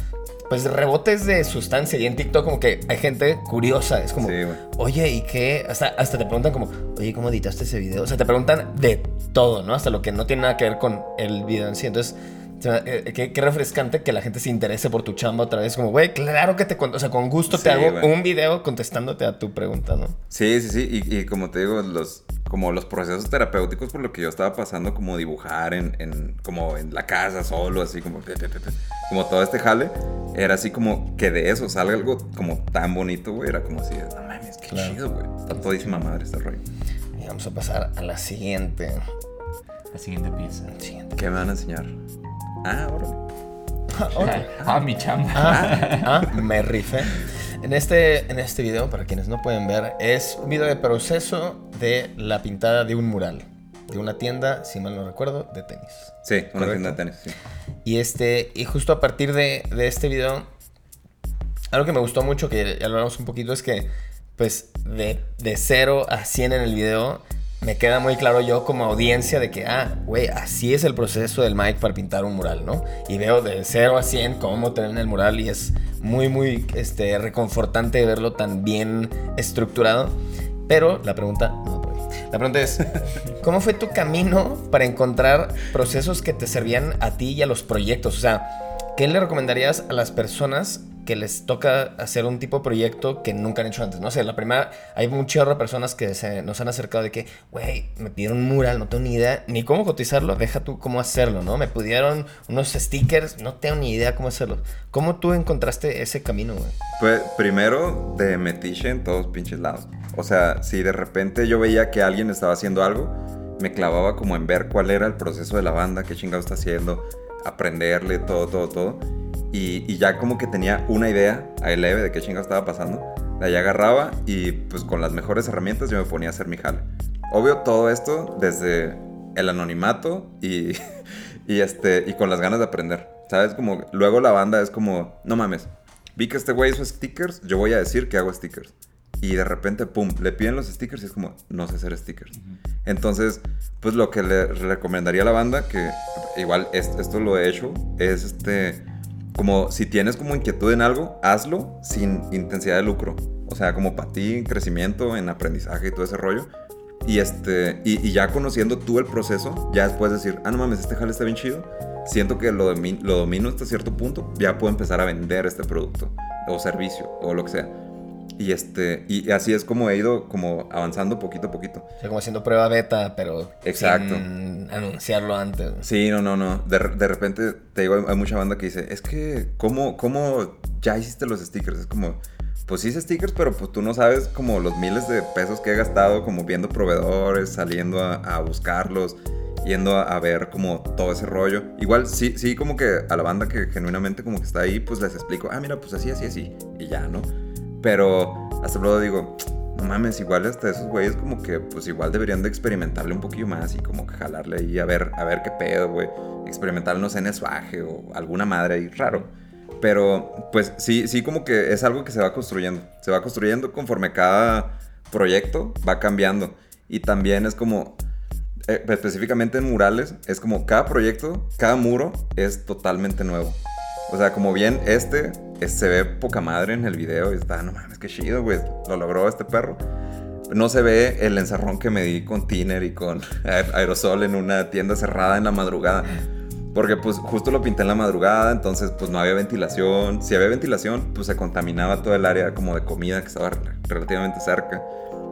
pues rebotes de sustancia y en TikTok como que hay gente curiosa, es como, Sí, oye, ¿y qué? Hasta, hasta te preguntan como, oye, ¿cómo editaste ese video? O sea, te preguntan de todo, ¿no? Hasta lo que no tiene nada que ver con el video en sí, entonces... eh, qué, qué refrescante que la gente se interese por tu chamba otra vez. Como, güey, claro que te... O sea, con gusto te Sí, hago güey. un video contestándote a tu pregunta, ¿no? Sí, sí, sí. Y, y como te digo, los, como los procesos terapéuticos por lo que yo estaba pasando, como dibujar en, en- como en la casa solo, así como, como todo este jale, era así como que de eso salga algo como tan bonito, güey. Era como así, no mames, qué Claro. chido, güey. Está todísima madre este rollo. Y vamos a pasar a la siguiente. La siguiente pieza. Siguiente. ¿Qué me van a enseñar? Ah, órale. Ah, mi chamba. Ah, ah, me rifé. En este, en este video, para quienes no pueden ver, es un video de proceso de la pintada de un mural. De una tienda, si mal no recuerdo, de tenis. Sí, una Correcto. tienda de tenis, sí. Y este, y justo a partir de, de este video, algo que me gustó mucho, que ya hablamos un poquito, es que, pues, de, de 0 a 100 en el video, me queda muy claro yo como audiencia de que, ah, güey, así es el proceso del Mike para pintar un mural, ¿no? Y veo de 0 a 100 cómo termina el mural y es muy, muy, este, reconfortante verlo tan bien estructurado. Pero la pregunta, no. La pregunta es, ¿cómo fue tu camino para encontrar procesos que te servían a ti y a los proyectos? O sea, ¿qué le recomendarías a las personas que les toca hacer un tipo de proyecto que nunca han hecho antes? No sé, la primera, hay un chorro personas que nos han acercado de que, güey, me pidieron un mural, no tengo ni idea ni cómo cotizarlo, deja tú cómo hacerlo, ¿no? Me pidieron unos stickers, no tengo ni idea cómo hacerlo. ¿Cómo tú encontraste ese camino, güey? Pues primero de metiche en todos pinches lados. O sea, si de repente yo veía que alguien estaba haciendo algo, me clavaba como en ver cuál era el proceso de la banda, qué chingado está haciendo, aprenderle todo, todo, todo. Y, ya como que tenía una idea a leve de qué chingado estaba pasando. De ahí agarraba y pues con las mejores herramientas yo me ponía a hacer mi jale. Obvio todo esto desde el anonimato y, y, este, y con las ganas de aprender. ¿Sabes? Como luego la banda es como, no mames, vi que este güey hizo stickers, yo voy a decir que hago stickers. Y de repente, pum, le piden los stickers y es como, no sé hacer stickers. Entonces, pues lo que le recomendaría a la banda, que igual es- esto lo he hecho, es este, como si tienes como inquietud en algo, hazlo sin intensidad de lucro. O sea, como para ti, en crecimiento, en aprendizaje y todo ese rollo. Y, este, y, y ya conociendo tú el proceso, ya después decir, ah, no mames, este jale está bien chido. Siento que lo, domi- lo domino hasta cierto punto, ya puedo empezar a vender este producto o servicio o lo que sea. Y, este, y así es como he ido como avanzando poquito a poquito. O sea, como haciendo prueba beta, pero Exacto. sin anunciarlo antes. Sí, no, no, no. De, de repente te digo, hay, hay mucha banda que dice, es que, ¿cómo, ¿cómo ya hiciste los stickers? Es como, pues sí hice stickers, pero pues tú no sabes como los miles de pesos que he gastado como viendo proveedores, saliendo a, a buscarlos, yendo a, a ver como todo ese rollo. Igual sí, sí, como que a la banda que genuinamente como que está ahí, pues les explico, ah, mira, pues así, así, así, y ya, ¿no? Pero hasta luego digo, no mames, igual hasta esos güeyes como que pues igual deberían de experimentarle un poquillo más y como que jalarle ahí a ver, a ver qué pedo, güey. Experimentar, no sé, en Swage o alguna madre ahí raro. Pero pues sí, sí como que es algo que se va construyendo. Se va construyendo conforme cada proyecto va cambiando. Y también es como, eh, específicamente en murales, es como cada proyecto, cada muro es totalmente nuevo. O sea, como bien este se ve poca madre en el video y está, no mames, qué chido, güey. Lo logró este perro. No se ve el encerrón que me di con Tiner y con aer- aerosol en una tienda cerrada en la madrugada. Porque pues justo lo pinté en la madrugada, entonces pues no había ventilación. Si había ventilación, pues se contaminaba todo el área como de comida que estaba re- relativamente cerca.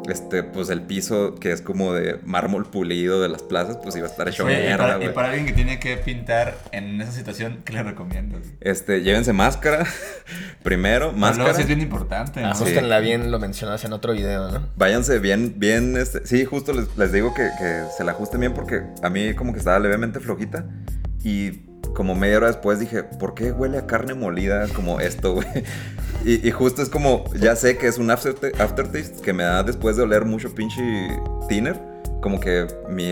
Este, pues el piso que es como de mármol pulido de las plazas, pues iba a estar hecho y, mierda, para, y para alguien que tiene que pintar en esa situación, ¿qué le recomiendas? Este, llévense máscara. Primero, Luego máscara. sí es bien importante. ¿no? Ajustenla bien, lo mencionabas en otro video, ¿no? Váyanse bien, bien, este, sí, justo les, les digo que, que se la ajusten bien porque a mí como que estaba levemente flojita y como media hora después dije, ¿por qué huele a carne molida como esto, güey? Y, y justo es como, ya sé que es un afterta- aftertaste que me da después de oler mucho pinche thinner, como que mi,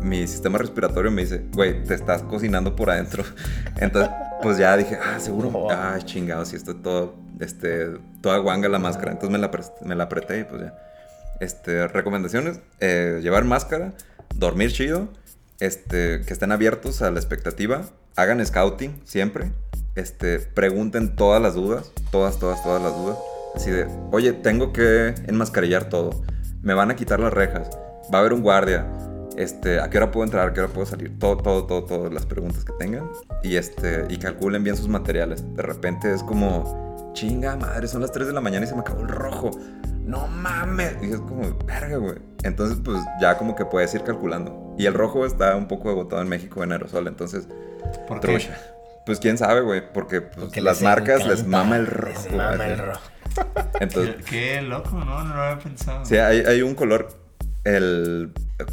mi sistema respiratorio me dice, güey, te estás cocinando por adentro. Entonces, pues ya dije, ah, seguro, ah, chingado, si esto todo, este, toda guanga la máscara. Entonces me la, me la apreté y pues ya. Este, recomendaciones, eh, llevar máscara, dormir chido, este, que estén abiertos a la expectativa, hagan scouting siempre, este, pregunten todas las dudas, todas, todas, todas las dudas. Así de, oye, tengo que enmascarillar todo, me van a quitar las rejas, va a haber un guardia, este, ¿a qué hora puedo entrar? ¿A qué hora puedo salir? Todo, todo, todo, todas las preguntas que tengan y, este, y calculen bien sus materiales. De repente es como, chinga madre, son las 3 de la mañana y se me acabó el rojo. No mames. Y es como, verga, güey. Entonces, pues ya como que puedes ir calculando. Y el rojo está un poco agotado en México en aerosol, entonces, ¿Por qué? trucha. Pues quién sabe, güey, porque, pues, Porque las les marcas les mama el les rojo. mama así. el rojo. Entonces, Qué, qué loco, ¿no? No lo había pensado. Sí, hay, hay un color, el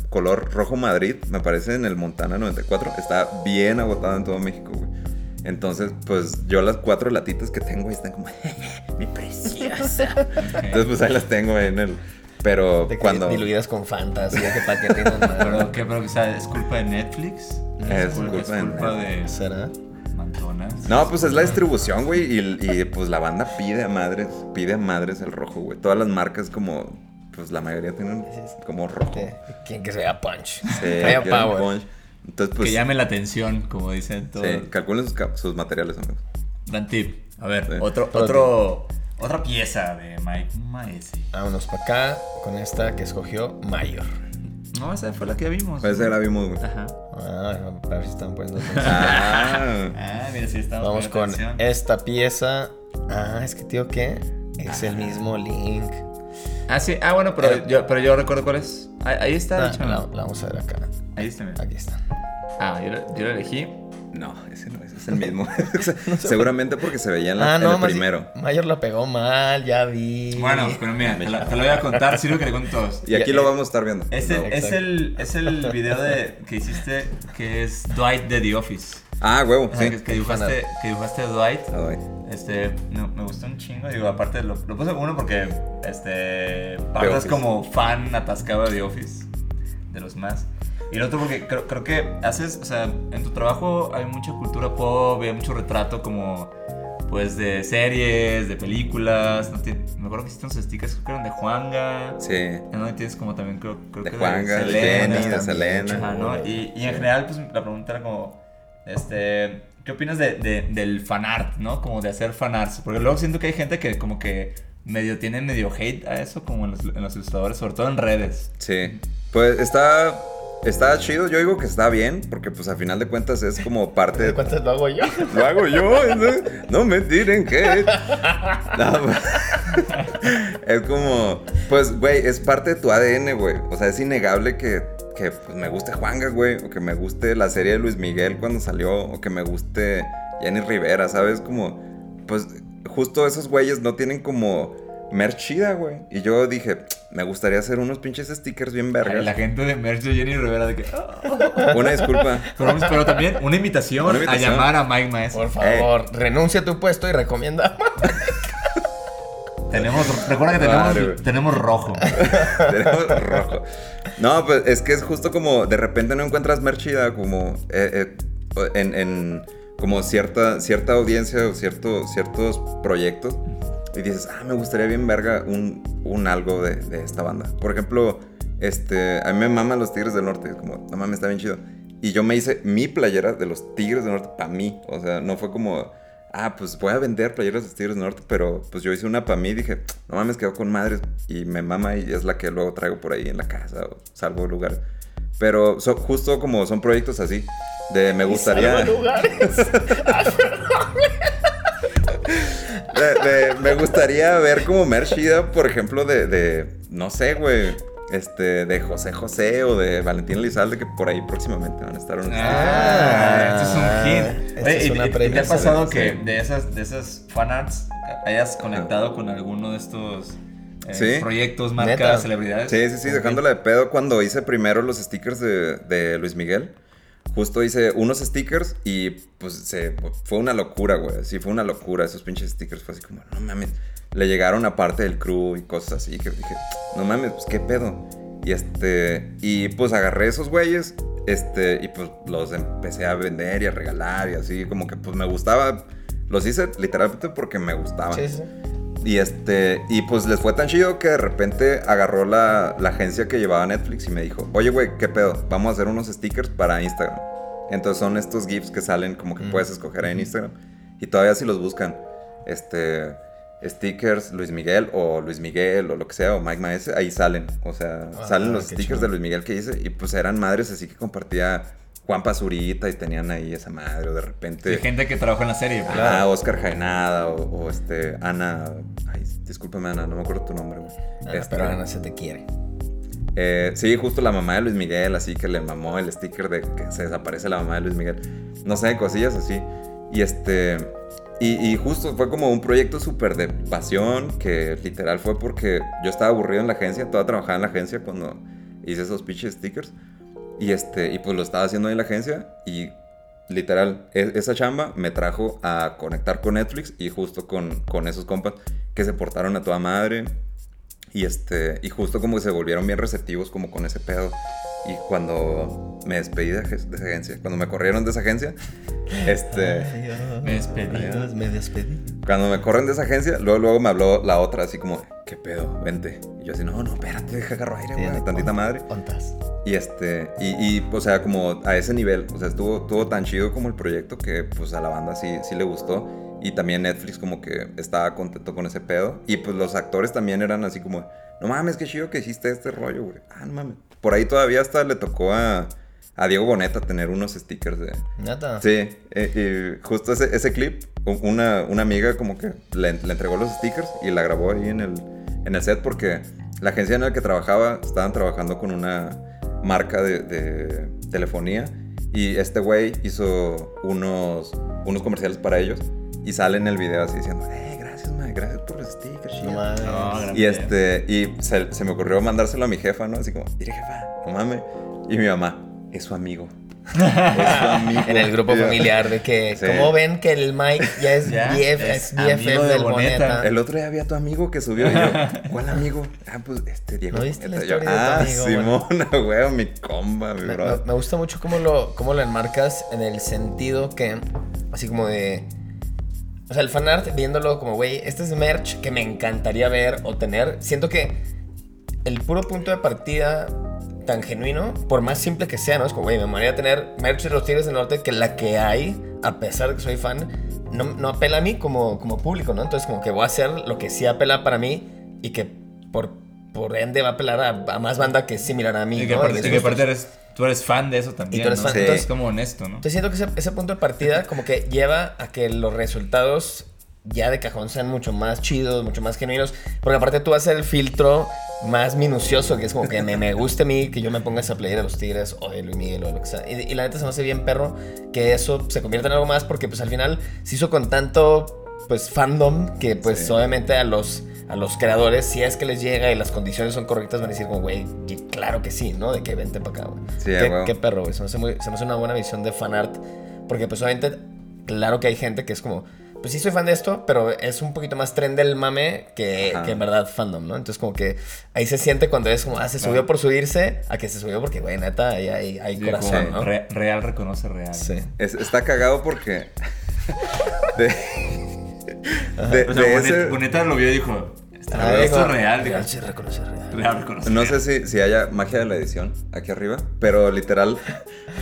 color rojo Madrid, me parece en el Montana 94, está bien agotado en todo México, güey. Entonces, pues yo las cuatro latitas que tengo ahí están como, mi preciosa. Entonces, pues ahí las tengo en el... Pero De que cuando... Diluidas con Fanta, así de que para. Pero qué, pero o sea, es culpa de Netflix. Es cul- culpa de culpa de ¿Será? No, pues es la distribución, güey, y, y, pues la banda pide a madres, pide a madres el rojo, güey. Todas las marcas como, pues la mayoría tienen como rojo. Sí. ¿Quién que sea Punch? Sí, power. punch. Entonces, pues... que llame la atención, como dicen todos. Sí, calculen sus, materiales, amigos. Dan tip. A ver, Sí. otro, Otro otro, otra pieza de Mike Maese. Vámonos para acá con esta que escogió Mayor. No, esa fue la que vimos. Pues esa la vimos, güey. Ajá. Ah, a ver si están poniendo atención. Ah, Ah, mira, sí estamos Vamos con atención. esta pieza. Ah, es que tío, ¿qué? Es el mismo link. Ah, sí. Ah, bueno, pero, Pero- yo, pero yo recuerdo cuál es. Ahí, ahí está, de Ah, hecho. la, la vamos a ver acá. Ahí está, mira. Aquí está. Ah, yo, yo lo elegí. No, ese no es, es el mismo. Seguramente porque se veía en, la- ah, en no, el primero. Mayor lo pegó mal, ya vi. Bueno, pero mira, te lo, te lo voy a contar, sirve que le cuento todos. Y aquí lo vamos a estar viendo. Es el, es el, es el video de, que hiciste que es Dwight de The Office. Ah, huevo, O sea, sí. que, que dibujaste, que dibujaste a Dwight. Ah, güey. Este, no, me gustó un chingo. Digo, aparte lo, lo puse uno porque, este, Pablo es Office. como fan atascado de The Office, de los más. Y el otro porque creo, creo que haces, o sea, en tu trabajo hay mucha cultura pop, hay mucho retrato como, pues, de series, de películas. No me acuerdo que hiciste unos stickers creo que eran de Juanga. Sí. En donde tienes como también creo, creo De que Juanga, de Selena. Jenny, de Selena. Ajá, ¿no? Y, y en general, pues la pregunta era como, este, ¿qué opinas de, de- del fanart, no? Como de hacer fanarts. Porque luego siento que hay gente que como que medio tiene medio hate a eso, como en los, en los ilustradores, sobre todo en redes. Sí. Pues está. Está chido, yo digo que está bien, porque pues a final de cuentas es como parte ¿De de... cuántas lo hago yo? Lo hago yo, ¿no? no me tiren que... No, es como, pues, güey, es parte de tu ADN, güey. O sea, es innegable que, que pues, me guste Juanga, güey, o que me guste la serie de Luis Miguel cuando salió, o que me guste Jenny Rivera, ¿sabes? Como, pues, justo esos güeyes no tienen como merch chida, güey. Y yo dije, me gustaría hacer unos pinches stickers bien Ay, vergas. la gente de merch de Jenny Rivera de que... "Ah". Una disculpa. Pero, pero también una invitación, Una invitación. a llamar a Mike Maestro. Por favor, renuncia a tu puesto y recomienda. Tenemos, recuerda que tenemos, tenemos rojo. Tenemos rojo. No, pues es que es justo como de repente no encuentras merch chida como eh, eh, en, en como cierta, cierta audiencia o cierto, ciertos proyectos y dices, ah, me gustaría bien verga un, un algo de, de esta banda. Por ejemplo, este, a mí me maman los Tigres del Norte, es como, no mames, está bien chido. Y yo me hice mi playera de los Tigres del Norte para mí, o sea, no fue como, ah, pues voy a vender playeras de Tigres del Norte, pero pues yo hice una para mí y dije, no mames, quedó con madres y me mama y es la que luego traigo por ahí en la casa o salvo de lugar. Pero so- justo como son proyectos así, de me gustaría... Salvo lugares. de- de- me gustaría ver como merch chida, por ejemplo, de, de, no sé, güey, este, de José José o de Valentín Elizalde, que por ahí próximamente van a estar unos Ah, este es un hit. esta Oye, es ¿y- una y- y ¿Te ha pasado de- que sí. de esas, de esas fanarts hayas conectado con alguno de estos eh, Sí. proyectos, marcas, celebridades? Sí, sí, sí, dejándola de pedo cuando hice primero los stickers de, de Luis Miguel. Justo hice unos stickers y pues se, fue una locura, güey. Sí, fue una locura esos pinches stickers. Fue así como, no mames. Le llegaron a parte del crew y cosas así que dije, no mames, pues qué pedo. Y este, y pues agarré esos güeyes, este, y pues los empecé a vender y a regalar y así, como que pues me gustaba. Los hice literalmente porque me gustaban. Sí, sí. Y este, y pues les fue tan chido que de repente agarró la, la agencia que llevaba Netflix y me dijo, oye, güey, ¿qué pedo? Vamos a hacer unos stickers para Instagram. Entonces son estos GIFs que salen como que puedes escoger en Instagram. Y todavía si los buscan, este, stickers Luis Miguel o Luis Miguel o lo que sea, o Mike Maese, ahí salen. O sea, Ah, salen los qué stickers chido. de Luis Miguel que hice y pues eran madres así que compartía Juan Pazurita y tenían ahí esa madre o de repente... Sí, gente que trabajó en la serie. pues. Ah, Oscar Jaenada o, o, este Ana. Ay, discúlpame, Ana, no me acuerdo tu nombre, güey. Ah, Este, pero Ana se te quiere. eh, sí, justo la mamá de Luis Miguel, así que le mamó el sticker de que se desaparece la mamá de Luis Miguel. No sé, cosillas así. Y este. Y, y justo fue como un proyecto súper de pasión que literal fue porque yo estaba aburrido en la agencia, toda trabajaba en la agencia cuando hice esos pinches stickers. Y este, y pues lo estaba haciendo ahí en la agencia y literal, e- esa chamba me trajo a conectar con Netflix y justo con, con esos compas que se portaron a toda madre. Y este, y justo como que se volvieron bien receptivos como con ese pedo. Y cuando me despedí de, de esa agencia, cuando me corrieron de esa agencia, este, Me despedí. Me despedí. cuando me corren de esa agencia, luego, luego me habló la otra así como, ¿qué pedo? Vente. Y yo así, no, no, espérate, deja agarro aire, güey, tantita madre. ¿Ontas? Y este, y, y, o sea, como a ese nivel, o sea, estuvo, estuvo tan chido como el proyecto que pues a la banda sí, sí le gustó. Y también Netflix como que estaba contento con ese pedo. Y pues los actores también eran así como, no mames, qué chido que hiciste este rollo, güey. Ah, no mames. Por ahí todavía hasta le tocó a, a Diego Boneta tener unos stickers de... Neta. Sí, eh, y justo ese, ese clip, una, una amiga como que le, le entregó los stickers y la grabó ahí en el, en el set porque la agencia en la que trabajaba estaban trabajando con una marca de, de telefonía y este güey hizo unos, unos comerciales para ellos y sale en el video así diciendo, eh, gracias, por los stickers. No chido". mames. No, Y este, y se, se me ocurrió mandárselo a mi jefa, ¿no? Así como, mire jefa, no mames. Y mi mamá, es su amigo. Es su amigo. En el grupo familiar de que, Sí. ¿cómo ven que el Mike ya es, Ya, BF, es es BFF amigo de del Boneta. Boneta? El otro día había tu amigo que subió y yo, ¿cuál amigo? Ah, pues este Diego. ¿No viste la Boneta". Yo, historia de tu ah, amigo, Simona, güey, mi comba, mi Me, me- bro. me gusta mucho cómo lo, cómo lo enmarcas en el sentido que, así como de. O sea, el fanart, viéndolo como, güey, este es merch que me encantaría ver o tener. Siento que el puro punto de partida tan genuino, por más simple que sea, ¿no? Es como, güey, me molaría tener merch de los Tigres del Norte que la que hay, a pesar de que soy fan, no, no apela a mí como, como público, ¿no? Entonces, como que voy a hacer lo que sí apela para mí y que por, por ende va a apelar a, a más banda que es similar a mí, Y que ¿no? aparte, Y que aparte eres, tú eres fan de eso también. Y tú eres ¿no? fan, Sí. entonces- es como honesto, ¿no? Entonces siento que ese, ese punto de partida como que lleva a que los resultados ya de cajón sean mucho más chidos, mucho más genuinos. Porque aparte tú hacer el filtro más minucioso, que es como que me, me guste a mí que yo me ponga esa playera de los Tigres o de Luis Miguel o lo que sea. Y, y la neta se me hace bien perro que eso se convierta en algo más porque pues al final se hizo con tanto pues fandom que pues Sí. obviamente a los a los creadores si es que les llega y las condiciones son correctas van a decir como güey claro que sí no de que vente para acá güey. Sí, qué, qué perro güey. Se me hace muy se me hace una buena visión de fanart porque pues obviamente claro que hay gente que es como pues sí soy fan de esto pero es un poquito más tren del mame que, que en verdad fandom no entonces como que ahí se siente cuando es como ah se subió por subirse a que se subió porque güey neta ahí hay, hay Sí, corazón como no re- real reconoce real. sí. Es- está cagado porque. De, de, O sea, de Boneta, ese- Boneta lo vio y dijo, Está esto como- real, Real, digo. sí, reconoce real. Real, reconocer. No sé si, si haya magia de la edición aquí arriba, pero literal,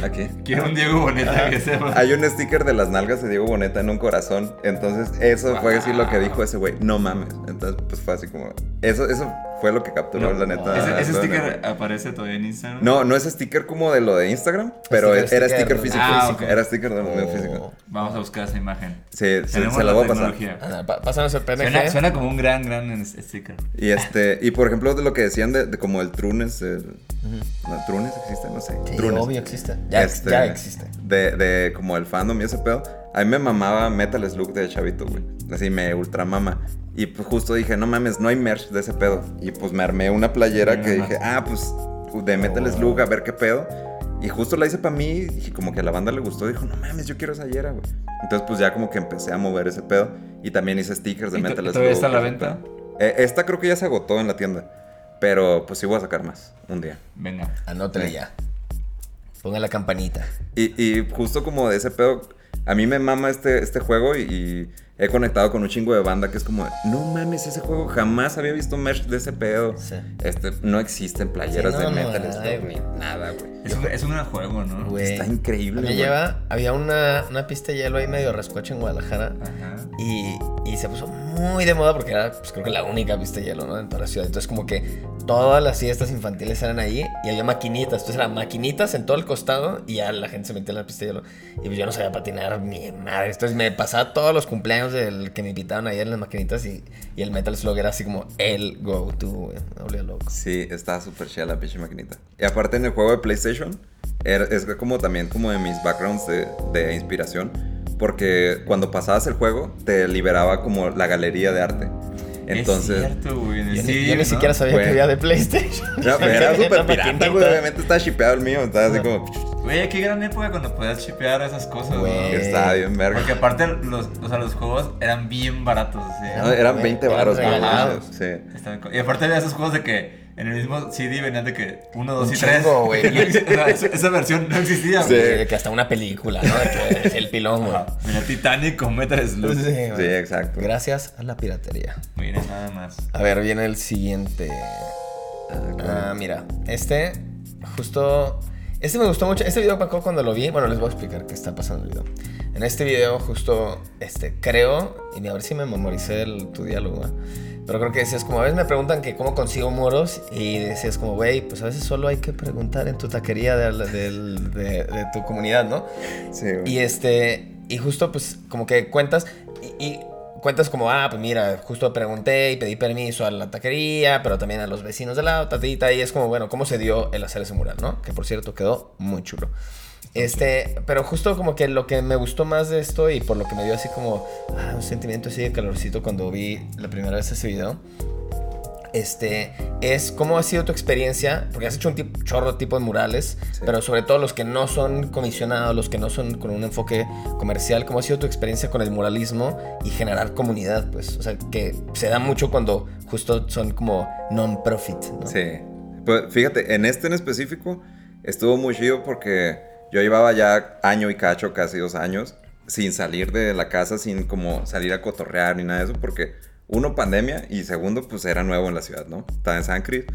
aquí. Quiero un Diego Boneta que sepa. Hay un sticker de las nalgas de Diego Boneta en un corazón. Entonces, eso fue así lo que dijo ese güey. No mames. Entonces, pues fue así como. Eso, eso fue lo que capturó, No, la neta. Ese, ese sticker aparece todavía en Instagram. No, no es sticker como de lo de Instagram, pero Sticker, era sticker, sticker físico. ah, físico. ok. Era sticker de, Oh. físico. Vamos a buscar esa imagen. Sí, Tenemos se la voy a pasar. pásanos el PNG. Suena, suena como un gran, gran Y este, y por ejemplo, de lo que decían de, de como el Trunes, el, no, ¿Trunes existe? No sé. Sí, Trunes. obvio existe. Ya, Este, ya existe. De, de como el fandom y ese pedo. A mí me mamaba Metal Slug de chavito, güey. Así me ultra mama. Y pues justo dije, no mames, no hay merch de ese pedo. Y pues me armé una playera que dije, ah, pues de Metal Oh. Slug, a ver qué pedo. Y justo la hice para mí y como que a la banda le gustó. Dijo, no mames, yo quiero esa playera, güey. Entonces pues ya como que empecé a mover ese pedo. Y también hice stickers de ¿Y to- Metal Slug. todavía está a la venta? pedo. Eh, esta creo que ya se agotó en la tienda. Pero pues sí voy a sacar más un día. Venga. Anótale Sí. ya. Ponga la campanita. Y, y justo como de ese pedo, a mí me mama este, este juego y, y he conectado con un chingo de banda que es como, no mames, ese juego jamás había visto merch de ese pedo. Sí. Este, no existen playeras Sí, no, de no Metal hay, Slug ni güey. nada, güey. Es, un- es un gran juego, ¿no? Güey. Está increíble, Me güey. lleva, había una, una pista de hielo ahí medio rascuacho en Guadalajara. Ajá. Y, y se puso muy de moda porque era, pues creo que la única pista de hielo, ¿no? En toda la ciudad. Entonces, como que todas las fiestas infantiles eran ahí y había maquinitas. Entonces, eran maquinitas en todo el costado y ya la gente se metía en la pista de hielo. Y pues yo no sabía patinar ni madre. Entonces, me pasaba todos los cumpleaños del que me invitaban ahí en las maquinitas y, y el Metal Slug era así como el go-to, güey. Loco. Sí, está súper chida la pinche maquinita. Y aparte en el juego de PlayStation, era- es como también como de mis backgrounds de, de inspiración. Porque cuando pasabas el juego, te liberaba como la galería de arte. Entonces... Es cierto, güey. Yo, ni, siquiera sabía que había de PlayStation. No, era súper pirata, güey. Obviamente estaba shipeado el mío. Estaba así como... Güey, qué gran época cuando podías chipear esas cosas, Güey. ¿no? Estaba bien verga. Porque aparte los, o sea, los juegos eran bien baratos. No, eran Güey, 20 eran baros. Sí. Y aparte había esos juegos de que en el mismo CD venían de que 1, 2 Un y 3. chingo, güey. esa, versión no existía, Sí. De que hasta una película, ¿no? De que el pilón, güey. Venía Titanic con Metal Slug. Sí, Sí, exacto. Gracias a la piratería. Mira, nada más. A ver, viene el siguiente. Ah, mira. Este, justo. Este me gustó mucho. Este video acuerdo cuando lo vi. Bueno, les voy a explicar qué está pasando el video. En este video, justo, este, creo. Y a ver si me memoricé el- tu diálogo. ¿eh? Pero creo que decías como, a veces me preguntan que cómo consigo muros. Y decías como, güey, pues a veces solo hay que preguntar en tu taquería de, de- de tu comunidad, ¿no? Sí. Y este, y justo pues como que cuentas y, y cuentas como, ah, pues mira, justo pregunté y pedí permiso a la taquería, pero también a los vecinos de la tatita y es como, bueno, ¿cómo se dio el hacer ese mural, no? Que por cierto quedó muy chulo. Este, pero justo como que lo que me gustó más de esto y por lo que me dio así como ah, un sentimiento así de calorcito cuando vi la primera vez ese video, este, es cómo ha sido tu experiencia, porque has hecho un tip- chorro tipo de murales, pero sobre todo los que no son comisionados, los que no son con un enfoque comercial, cómo ha sido tu experiencia con el muralismo y generar comunidad, pues, o sea, que se da mucho cuando justo son como non-profit, ¿no? Sí. Pues fíjate, en este en específico estuvo muy chido porque yo llevaba ya año y cacho, casi dos años, sin salir de la casa, sin como salir a cotorrear ni nada de eso, porque uno, pandemia, y segundo, pues era nuevo en la ciudad, ¿no? Estaba en San Cris,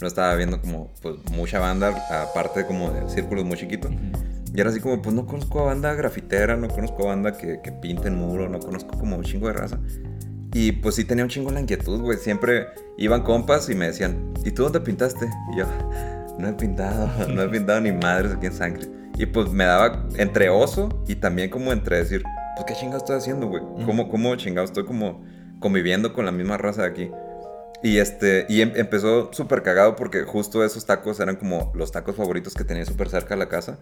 no estaba viendo como pues mucha banda, aparte como de círculos muy chiquitos. Y era así como, pues no conozco a banda grafitera, no conozco a banda que, que pinte en muro, no conozco como un chingo de raza. Y pues sí tenía un chingo la inquietud, güey. Siempre iban compas y me decían, ¿y tú dónde pintaste? Y yo, no he pintado, no he pintado ni madres aquí en sangre. Y pues me daba entre oso y también como entre decir, pues qué chingado estoy haciendo, güey. ¿Cómo, ¿Cómo chingado estoy como conviviendo con la misma raza de aquí? Y este, y em- empezó súper cagado porque justo esos tacos eran como los tacos favoritos que tenía súper cerca de la casa.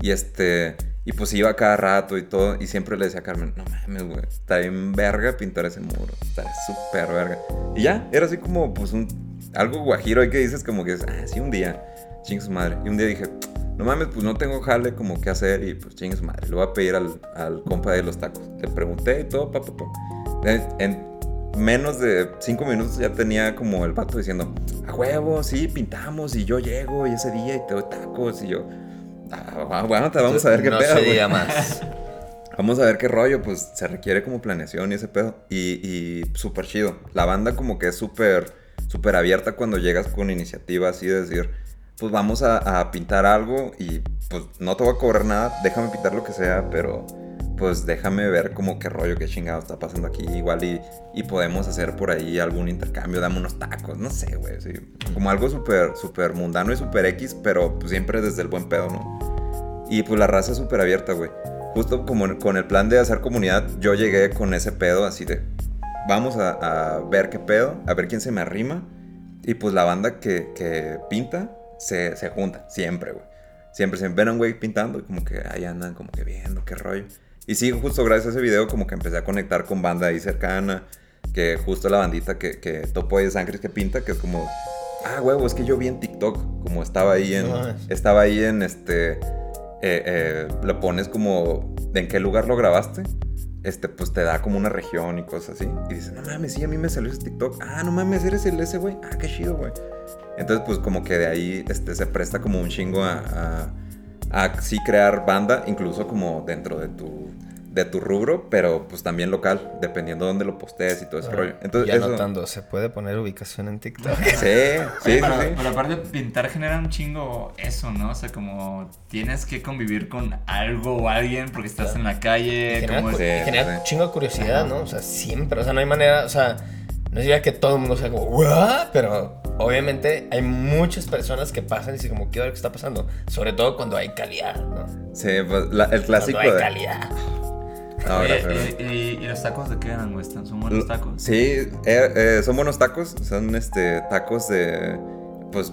Y este, y pues iba cada rato y todo. Y siempre le decía a Carmen, no mames, güey, está bien verga pintar ese muro. Está súper verga. Y ya, era así como, pues, un, algo guajiro ahí que dices como que, ah, sí, un día, chingue su madre. Y un día dije, no mames, pues no tengo jale como qué hacer y pues chingue su madre. Le voy a pedir al, al compa de los tacos. Le pregunté y todo, pa, pa, pa. En, en menos de cinco minutos ya tenía como el vato diciendo, a huevo, sí, pintamos y yo llego y ese día y te doy tacos y yo, ah, bueno, te vamos a ver qué no pedo. se güey". diga más. Vamos a ver qué rollo, pues se requiere como planeación y ese pedo. Y, y súper chido. La banda como que es súper, súper abierta cuando llegas con iniciativa así de decir, pues vamos a, a pintar algo y pues no te voy a cobrar nada, déjame pintar lo que sea, pero pues déjame ver como qué rollo, qué chingado está pasando aquí. Igual y, podemos hacer por ahí algún intercambio, dame unos tacos, no sé, güey. Como algo súper, súper mundano y súper X, pero pues siempre desde el buen pedo, ¿no? Y pues la raza es súper abierta, güey. Justo como con el plan de hacer comunidad, yo llegué con ese pedo así de, vamos a, a ver qué pedo, a ver quién se me arrima. Y pues la banda que, que pinta se, se junta, siempre, güey. Siempre se ven a un güey pintando y como que ahí andan como que viendo qué rollo. Y sí, justo gracias a ese video como que empecé a conectar con banda ahí cercana, que justo la bandita que, que topo ahí de Sangres que pinta, que es como, ah, huevo, es que yo vi en TikTok, como estaba ahí en, No estaba ahí en este, eh, eh, lo pones como, de en qué lugar lo grabaste, este, pues te da como una región y cosas así. Y dices, no mames, sí, a mí me salió ese TikTok. Ah, no mames, eres el ese güey. Ah, qué chido, güey. Entonces, pues como que de ahí este, se presta como un chingo a, a, a sí crear banda, incluso como dentro de tu, de tu rubro, pero pues también local, dependiendo de dónde lo postees y todo ese rollo. Entonces, ya eso... anotando, ¿se puede poner ubicación en TikTok? Sí, sí, sí, pero, sí. pero aparte pintar genera un chingo eso, ¿no? O sea, como tienes que convivir con algo o alguien porque estás en la calle. genera como Sí, genera sí. chingo de curiosidad, ¿no? O sea, siempre, o sea, no hay manera, o sea, no diría que todo el mundo sea como, ¿what? Pero obviamente hay muchas personas que pasan y dicen como, quiero ver qué está pasando. Sobre todo cuando hay calidad, ¿no? Sí, pues, la- el clásico Cuando hay de... calidad. Gracias. y, y- y los tacos de qué eran, güey? ¿Están- ¿Son buenos tacos? Sí, eh, eh, son buenos tacos. Son este tacos de. Pues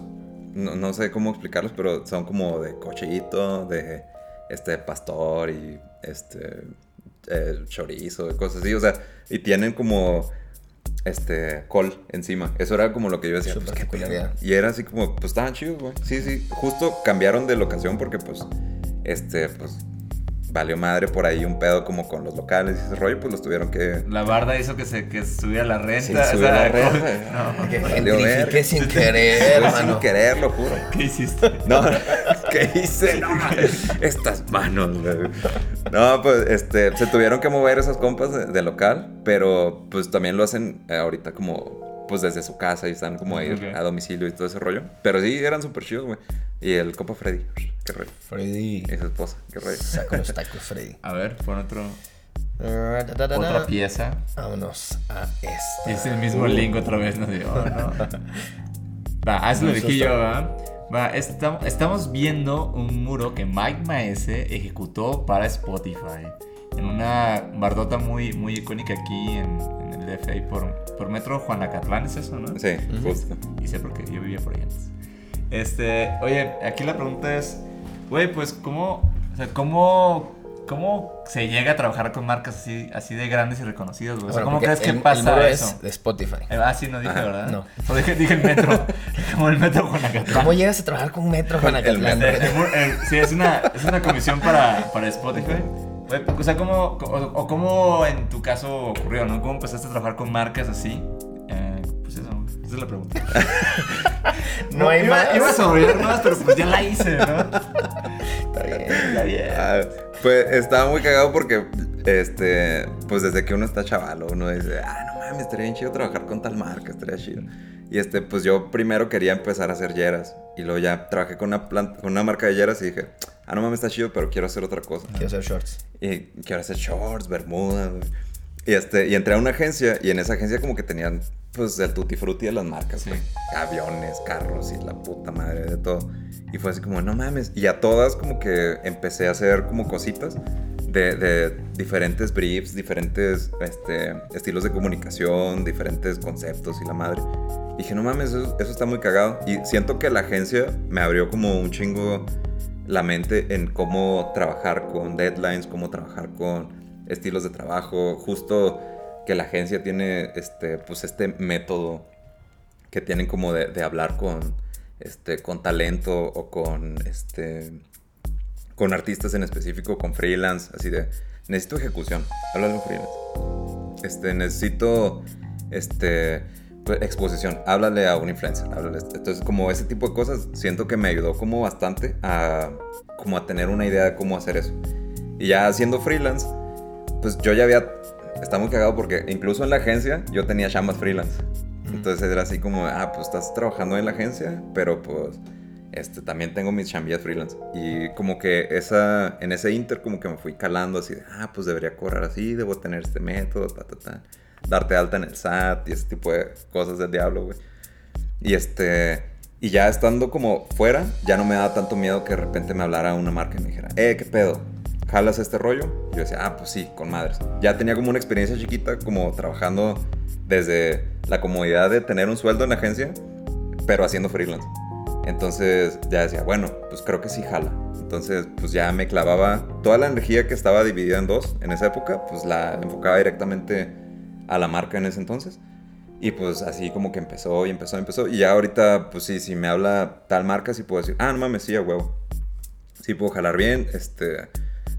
no, no sé cómo explicarlos, pero son como de cochito, de este pastor y este eh, chorizo y cosas así. O sea, y tienen como este col encima. Eso era como lo que yo decía. Pues, ¿qué. Y era así como, pues estaban chidos, güey. Sí, sí. Justo cambiaron de locación porque, pues, este, pues, valió madre por ahí un pedo como con los locales y ese rollo, pues los tuvieron que. La barda hizo que se que subiera la renta. Sí, o sea, la renta. no, Que verga. sin querer, hermano. sin querer, lo juro. ¿Qué hiciste? No, ¿qué hice? No, estas manos, güey. No, pues, este, se tuvieron que mover esos compas de, de local, pero pues también lo hacen ahorita como, pues desde su casa y están como ahí Ok. a domicilio y todo ese rollo. Pero sí, eran súper chidos, güey. Y el compa Freddy, qué rey. Freddy. Y su esposa, qué rey. Saca los tacos, Freddy. A ver, pon otro, Da, da, da, da. otra pieza. Vámonos a esto. Y es el mismo link otra vez, no digo, oh, no. Va, ah, eso lo dije yo, ¿va? Va, esta- estamos viendo un muro que Mike Maese ejecutó para Spotify. En una bardota muy, muy icónica aquí en, en el DF, ahí por, por Metro Juanacatlán, ¿es eso, no? Sí, justo. Y sé porque yo vivía por ahí antes. Este, oye, aquí la pregunta es, güey, pues, ¿cómo, o sea, cómo, cómo se llega a trabajar con marcas así, así de grandes y reconocidas, güey? O sea, Bueno, ¿cómo crees que el- el pasa muro eso? es de Spotify. Eh, Ah, sí, no dije, Ajá. ¿verdad? No. O dije, dije el metro. Como el metro Juanacatlán. ¿Cómo llegas a trabajar con Metro Juanacatlán? El el el- sí, es una, es una comisión para, para Spotify. O sea, ¿cómo, o, o cómo en tu caso ocurrió, no? ¿Cómo empezaste a trabajar con marcas así? Eh, pues eso, esa es la pregunta. No hay iba, más. Iba a sobrevivir más, pero pues ya la hice, ¿no? Está bien. Está bien. Ah, pues estaba muy cagado porque, este, pues desde que uno está chavalo, uno dice, ah, no mames, estaría bien chido trabajar con tal marca, estaría chido. Y este, pues yo primero quería empezar a hacer yeras. Y luego ya trabajé con una, planta, con una marca de yeras y dije, ah, no mames, está chido, pero quiero hacer otra cosa. Quiero hacer shorts. Y quiero hacer shorts, bermudas. Y, este, y entré a una agencia y en esa agencia como que tenían pues el tutti frutti de las marcas. Sí. Aviones, carros y la puta madre de todo. Y fue así como, no mames. Y a todas como que empecé a hacer como cositas de, de diferentes briefs, diferentes este, estilos de comunicación, diferentes conceptos y la madre. Dije, no mames, eso, está muy cagado. Y siento que la agencia me abrió como un chingo la mente en cómo trabajar con deadlines, cómo trabajar con estilos de trabajo, justo que la agencia tiene este, pues este método que tienen como de, hablar con, este, con talento o con, este, con artistas en específico, con freelance, así de, necesito ejecución, un freelance. Este, necesito, este, exposición, háblale a un influencer, háblale. Entonces, como ese tipo de cosas, siento que me ayudó como bastante a, como a tener una idea de cómo hacer eso. Y ya siendo freelance, pues yo ya había, está muy cagado porque incluso en la agencia yo tenía chambas freelance. Entonces era así como, ah, pues estás trabajando en la agencia, pero pues este, también tengo mis chambillas freelance. Y como que esa, en ese inter como que me fui calando así de, ah, pues debería cobrar así, debo tener este método, ta, ta, ta. Darte alta en el SAT y ese tipo de cosas del diablo, güey. Y este, y ya estando como fuera, ya no me daba tanto miedo que de repente me hablara una marca y me dijera, eh, ¿qué pedo? ¿Jalas este rollo? Y yo decía, ah, pues sí, con madres. Ya tenía como una experiencia chiquita, como trabajando desde la comodidad de tener un sueldo en la agencia, pero haciendo freelance. Entonces ya decía, bueno, pues creo que sí jala. Entonces, pues ya me clavaba toda la energía que estaba dividida en dos en esa época, pues la enfocaba directamente a la marca en ese entonces. Y pues así como que empezó y empezó y empezó. Y ya ahorita, pues sí, si me habla tal marca, sí puedo decir, ah, no mames, sí, a huevo. Sí puedo jalar bien, este,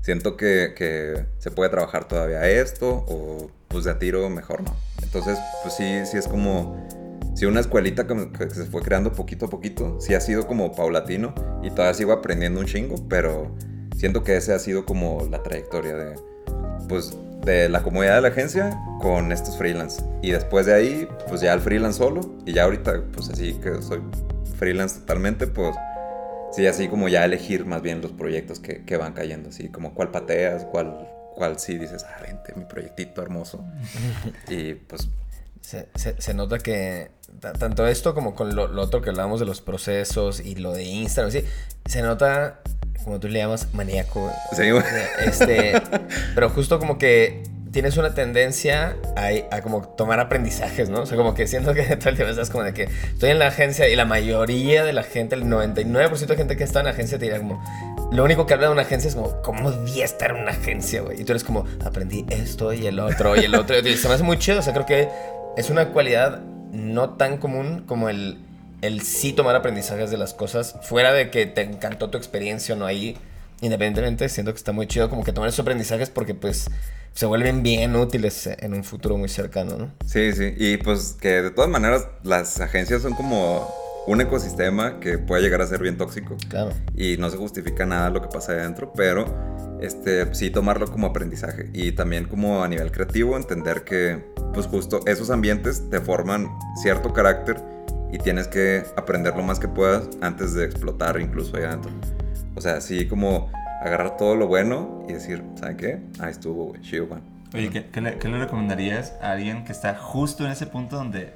siento que, que se puede trabajar todavía esto, o pues de a tiro mejor no. Entonces, pues sí, sí es como sí, una escuelita que, que se fue creando poquito a poquito. Sí ha sido como paulatino y todavía sigo aprendiendo un chingo, pero siento que ese ha sido como la trayectoria de, pues, de la comodidad de la agencia con estos freelance. Y después de ahí, pues ya el freelance solo. Y ya ahorita, pues así que soy freelance totalmente, pues sí, así como ya elegir más bien los proyectos que, que van cayendo. Así como cuál pateas, cuál, cuál sí dices, ah, vente, mi proyectito hermoso. y pues Se, se- se nota que ta- tanto esto como con lo, lo otro que hablábamos de los procesos y lo de Instagram, sí, se nota, como tú le llamas, maníaco. Sí, güey. Este, pero justo como que tienes una tendencia a, a como tomar aprendizajes, ¿no? O sea, como que siento que todo el tiempo estás como de que estoy en la agencia y la mayoría de la gente, el 99% de gente que está en la agencia te dirá como, lo único que habla de una agencia es como, ¿cómo debía estar en una agencia, güey? Y tú eres como, aprendí esto y el otro y el otro. Y se me hace muy chido, o sea, creo que es una cualidad no tan común como el, el sí tomar aprendizajes de las cosas, fuera de que te encantó tu experiencia o no ahí, independientemente, siento que está muy chido como que tomar esos aprendizajes porque pues se vuelven bien útiles en un futuro muy cercano, ¿no? Sí, sí. Y pues que de todas maneras las agencias son como un ecosistema que puede llegar a ser bien tóxico. Claro. Y no se justifica nada lo que pasa ahí adentro, pero este, sí tomarlo como aprendizaje. Y también como a nivel creativo entender que pues justo esos ambientes te forman cierto carácter y tienes que aprender lo más que puedas antes de explotar incluso ahí adentro. O sea, así como agarrar todo lo bueno y decir, ¿saben qué? Ahí estuvo, güey, chido, Juan. Oye, ¿qué, qué le, qué le recomendarías a alguien que está justo en ese punto donde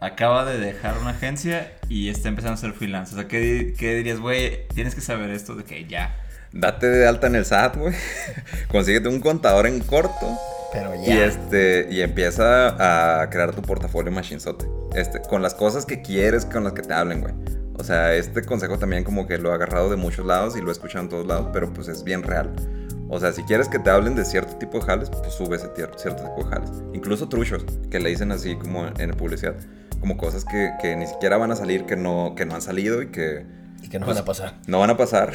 acaba de dejar una agencia y está empezando a ser freelance? O sea, ¿qué, qué dirías, güey? Tienes que saber esto de que ya. Date de alta en el SAT, güey. Consíguete un contador en corto. Pero Y, ya. este, y empieza a crear tu portafolio machinzote. Este, con las cosas que quieres, con las que te hablen, güey. O sea, este consejo también como que lo he agarrado de muchos lados y lo he escuchado en todos lados, pero pues es bien real. O sea, si quieres que te hablen de cierto tipo de jales, pues sube ese cierto tipo de jales. Incluso truchos, que le dicen así como en publicidad. Como cosas que, que ni siquiera van a salir, que no, que no han salido y que Y que no pues, van a pasar. no van a pasar,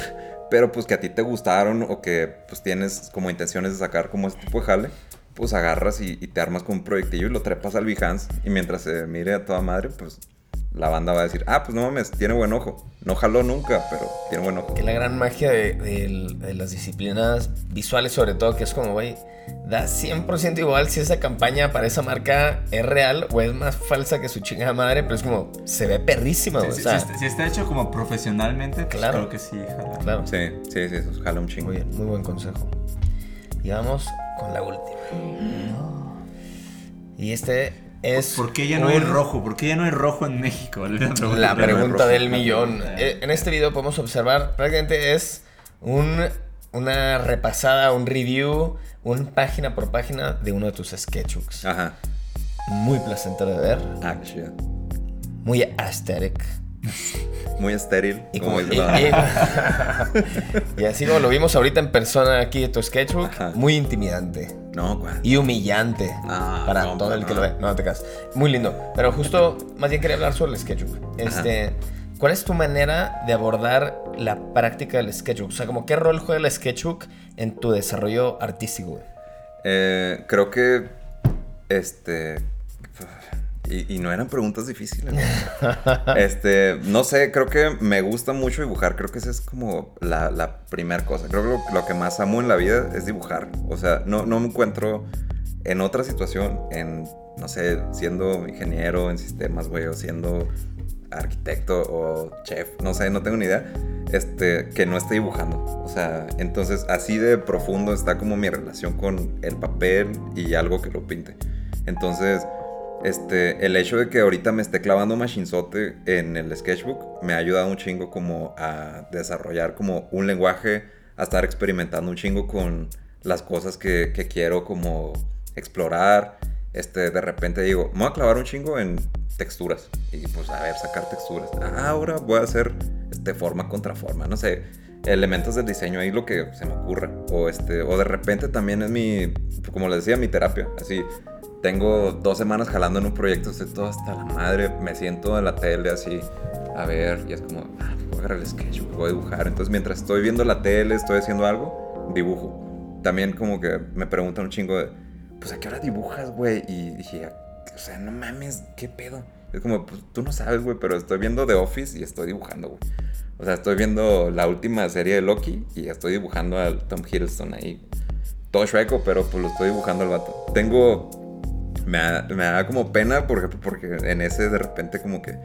pero pues que a ti te gustaron o que pues tienes como intenciones de sacar como ese tipo de jale, pues agarras y, y te armas con un proyectillo y lo trepas al Behance y mientras se mire a toda madre, pues la banda va a decir, ah, pues no mames, tiene buen ojo. No jaló nunca, pero tiene buen ojo. Que la gran magia de, de- de las disciplinas visuales, sobre todo, que es como, güey, da 100% igual si esa campaña para esa marca es real o es más falsa que su chingada madre, pero es como, se ve perrísima, si- o sea, si está- si está hecho como profesionalmente, pues Claro. creo que sí, jala. claro. Sí, sí, sí, eso jala un chingo. Muy bien, muy buen consejo. Y vamos con la última. Y este es. ¿Por qué ya no hay un- rojo? ¿Por qué ya no hay rojo en México? La pregunta. La pregunta rojo. del millón. Eh, En este video podemos observar, prácticamente es un, una repasada, un review, un página por página de uno de tus sketchbooks. Ajá. Muy placentero de ver, Ah, qué chido. muy aesthetic. Muy estéril. Y, como dice y- la- y- y así como lo vimos ahorita en persona aquí de tu sketchbook, Ajá. muy intimidante. No, y humillante Ah, para no, todo el no. que lo ve. No, te cagas. Muy lindo. Pero justo, más bien quería hablar sobre el sketchbook. Este, ¿Cuál es tu manera de abordar la práctica del sketchbook? O sea, como qué rol juega el sketchbook en tu desarrollo artístico. Eh, creo que. Este. Y, y no eran preguntas difíciles. güey. este, no sé, creo que me gusta mucho dibujar. Creo que esa es como la, la primera cosa. Creo que lo, lo que más amo en la vida es dibujar. O sea, no, no me encuentro en otra situación, en, no sé, siendo ingeniero en sistemas, güey, o siendo arquitecto o chef, no sé, no tengo ni idea, este, que no esté dibujando. O sea, entonces así de profundo está como mi relación con el papel y algo que lo pinte. Entonces, este, el hecho de que ahorita me esté clavando machinzote en el sketchbook me ha ayudado un chingo como a desarrollar como un lenguaje, a estar experimentando un chingo con las cosas que, quiero como explorar. Este, de repente digo, me voy a clavar un chingo en texturas. Y pues a ver, sacar texturas. Ah, ahora voy a hacer este, forma contra forma. No sé, elementos del diseño ahí lo que se me ocurra. O, este, o de repente también es mi, como les decía, mi terapia. Así, tengo dos semanas jalando en un proyecto, estoy todo hasta la madre. Me siento en la tele así, a ver, y es como, ah, voy a agarrar el sketch, voy a dibujar. Entonces, mientras estoy viendo la tele, estoy haciendo algo, dibujo. También como que me preguntan un chingo de, pues a qué hora dibujas, güey. Y dije, o sea, no mames, qué pedo. Es como, pues tú no sabes, güey, pero estoy viendo The Office y estoy dibujando, güey. O sea, estoy viendo la última serie de Loki y estoy dibujando al Tom Hiddleston ahí. Todo Shreko, pero pues lo estoy dibujando al vato. Tengo. Me da, da como pena, porque en ese de repente como que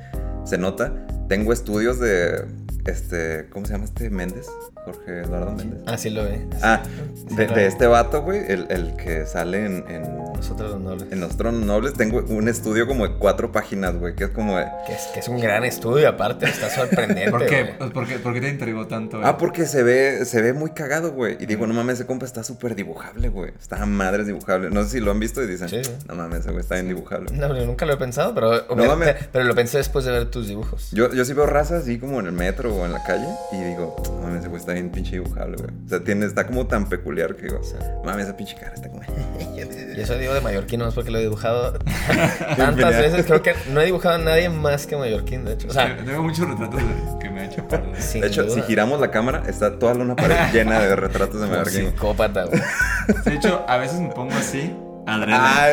se nota. Tengo estudios de. Este. ¿Cómo se llama este Méndez? Jorge Eduardo Méndez. Ah, sí lo ve. Ah, Sí, de, este vato, güey, el, el que sale en, en, Nosotros los nobles. en Los Tronos Nobles, tengo un estudio como de cuatro páginas, güey, que es como de... Que es, que es un gran estudio, aparte, está sorprendente. ¿Por qué? güey. Pues, ¿por, qué, ¿Por qué te intrigó tanto? güey? Ah, porque se ve, se ve muy cagado, güey. Y digo, no mames, ese compa está súper dibujable, güey. Está a madres dibujable. No sé si lo han visto y dicen, Sí, sí. no mames, ese güey está bien dibujable. No, yo nunca lo he pensado, pero, No mames. pero lo pensé después de ver tus dibujos. Yo, yo sí veo raza así como en el metro o en la calle y digo, no mames, ese güey está bien pinche dibujable, güey. O sea, tiene, está como tan peculiar que digo, Sí. mames, esa pinche cara está como... Y eso digo de Mallorquín, no es porque lo he dibujado tantas veces. Creo que no he dibujado a nadie más que Mallorquín, de hecho. O sea, Tengo muchos retratos de- que me ha hecho De hecho, duda. si giramos la cámara, está toda una pared llena de retratos de Mallorquín. psicópata, güey. De hecho, a veces me pongo así, adrede. Ah,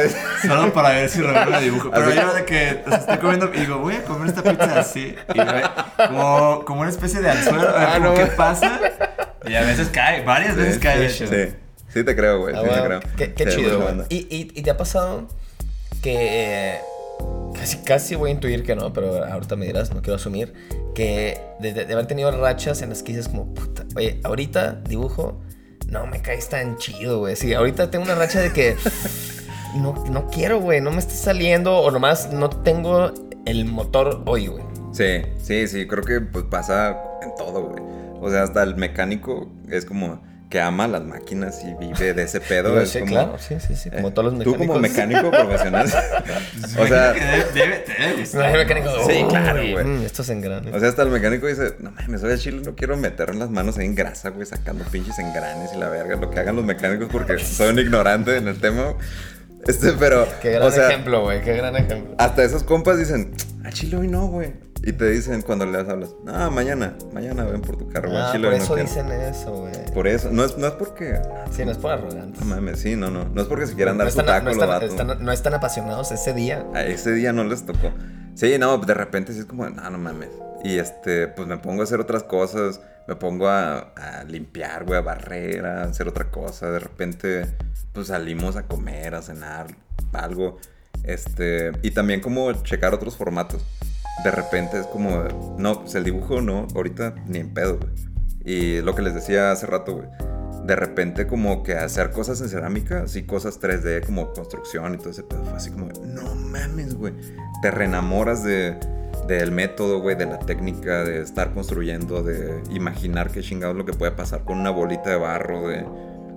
Solo para ver si revelo el dibujo. Pero yo de que o sea, estoy comiendo y digo, voy a comer esta pizza así. Y ve, como, como una especie de anzuelo. A ver, Ah, no. ¿qué pasa? Y a veces cae, varias veces Sí, cae. de sí. Sí, sí te creo, güey. Ah, sí te wow. creo. Qué, qué Sí, chido, güey. ¿Y, y, y te ha pasado que eh, casi, casi voy a intuir que no, pero ahorita me dirás, no quiero asumir, que de, de- de haber tenido rachas en las que dices como, puta, oye, ahorita dibujo, no me caes tan chido, güey. Sí, ahorita tengo una racha de que no, no quiero, güey, no me está saliendo o nomás no tengo el motor hoy, güey. Sí, sí, sí, creo que pues pasa en todo, güey. O sea, hasta el mecánico es como que ama las máquinas y vive de ese pedo. Es sí, como, claro, sí, sí, sí, como eh, todos los Tú mecánicos. como mecánico profesional. O sea, debe, mecánicos, Sí, "Uy, claro, güey. mm, estos engranes. o sea, hasta el mecánico dice, no mames, soy de Chile, no quiero meter las manos ahí en grasa, güey, sacando pinches engranes y la verga, lo que hagan los mecánicos porque soy un ignorante en el tema. Este, pero, Qué gran o sea, ejemplo, güey, qué gran ejemplo. hasta esos compas dicen, a Chile hoy no, güey. Y te dicen cuando les hablas, no, mañana, mañana ven por tu carro. Ah, Chile por no eso quiero". dicen eso, güey. Por eso, no es, no es porque. Sí, no es por arrogantes. No mames, sí, no, no. No es porque se quieran No dar su están, taco no, están, están- no están apasionados ese día. A ese día no les tocó. Sí, no, de repente sí es como, no, no mames. Y este, pues me pongo a hacer otras cosas. Me pongo a, a limpiar, güey, a barrer, a hacer otra cosa. De repente, pues salimos a comer, a cenar, algo. Este, y también como checar otros formatos. De repente es como, no, pues el dibujo no, ahorita ni en pedo, güey. Y lo que les decía hace rato, güey. De repente como que hacer cosas en cerámica, así cosas 3D como construcción y todo ese pedo, fue así como, no mames, güey. Te reenamoras de, del método, güey, de la técnica, de estar construyendo, de imaginar qué chingados lo que puede pasar con una bolita de barro, de,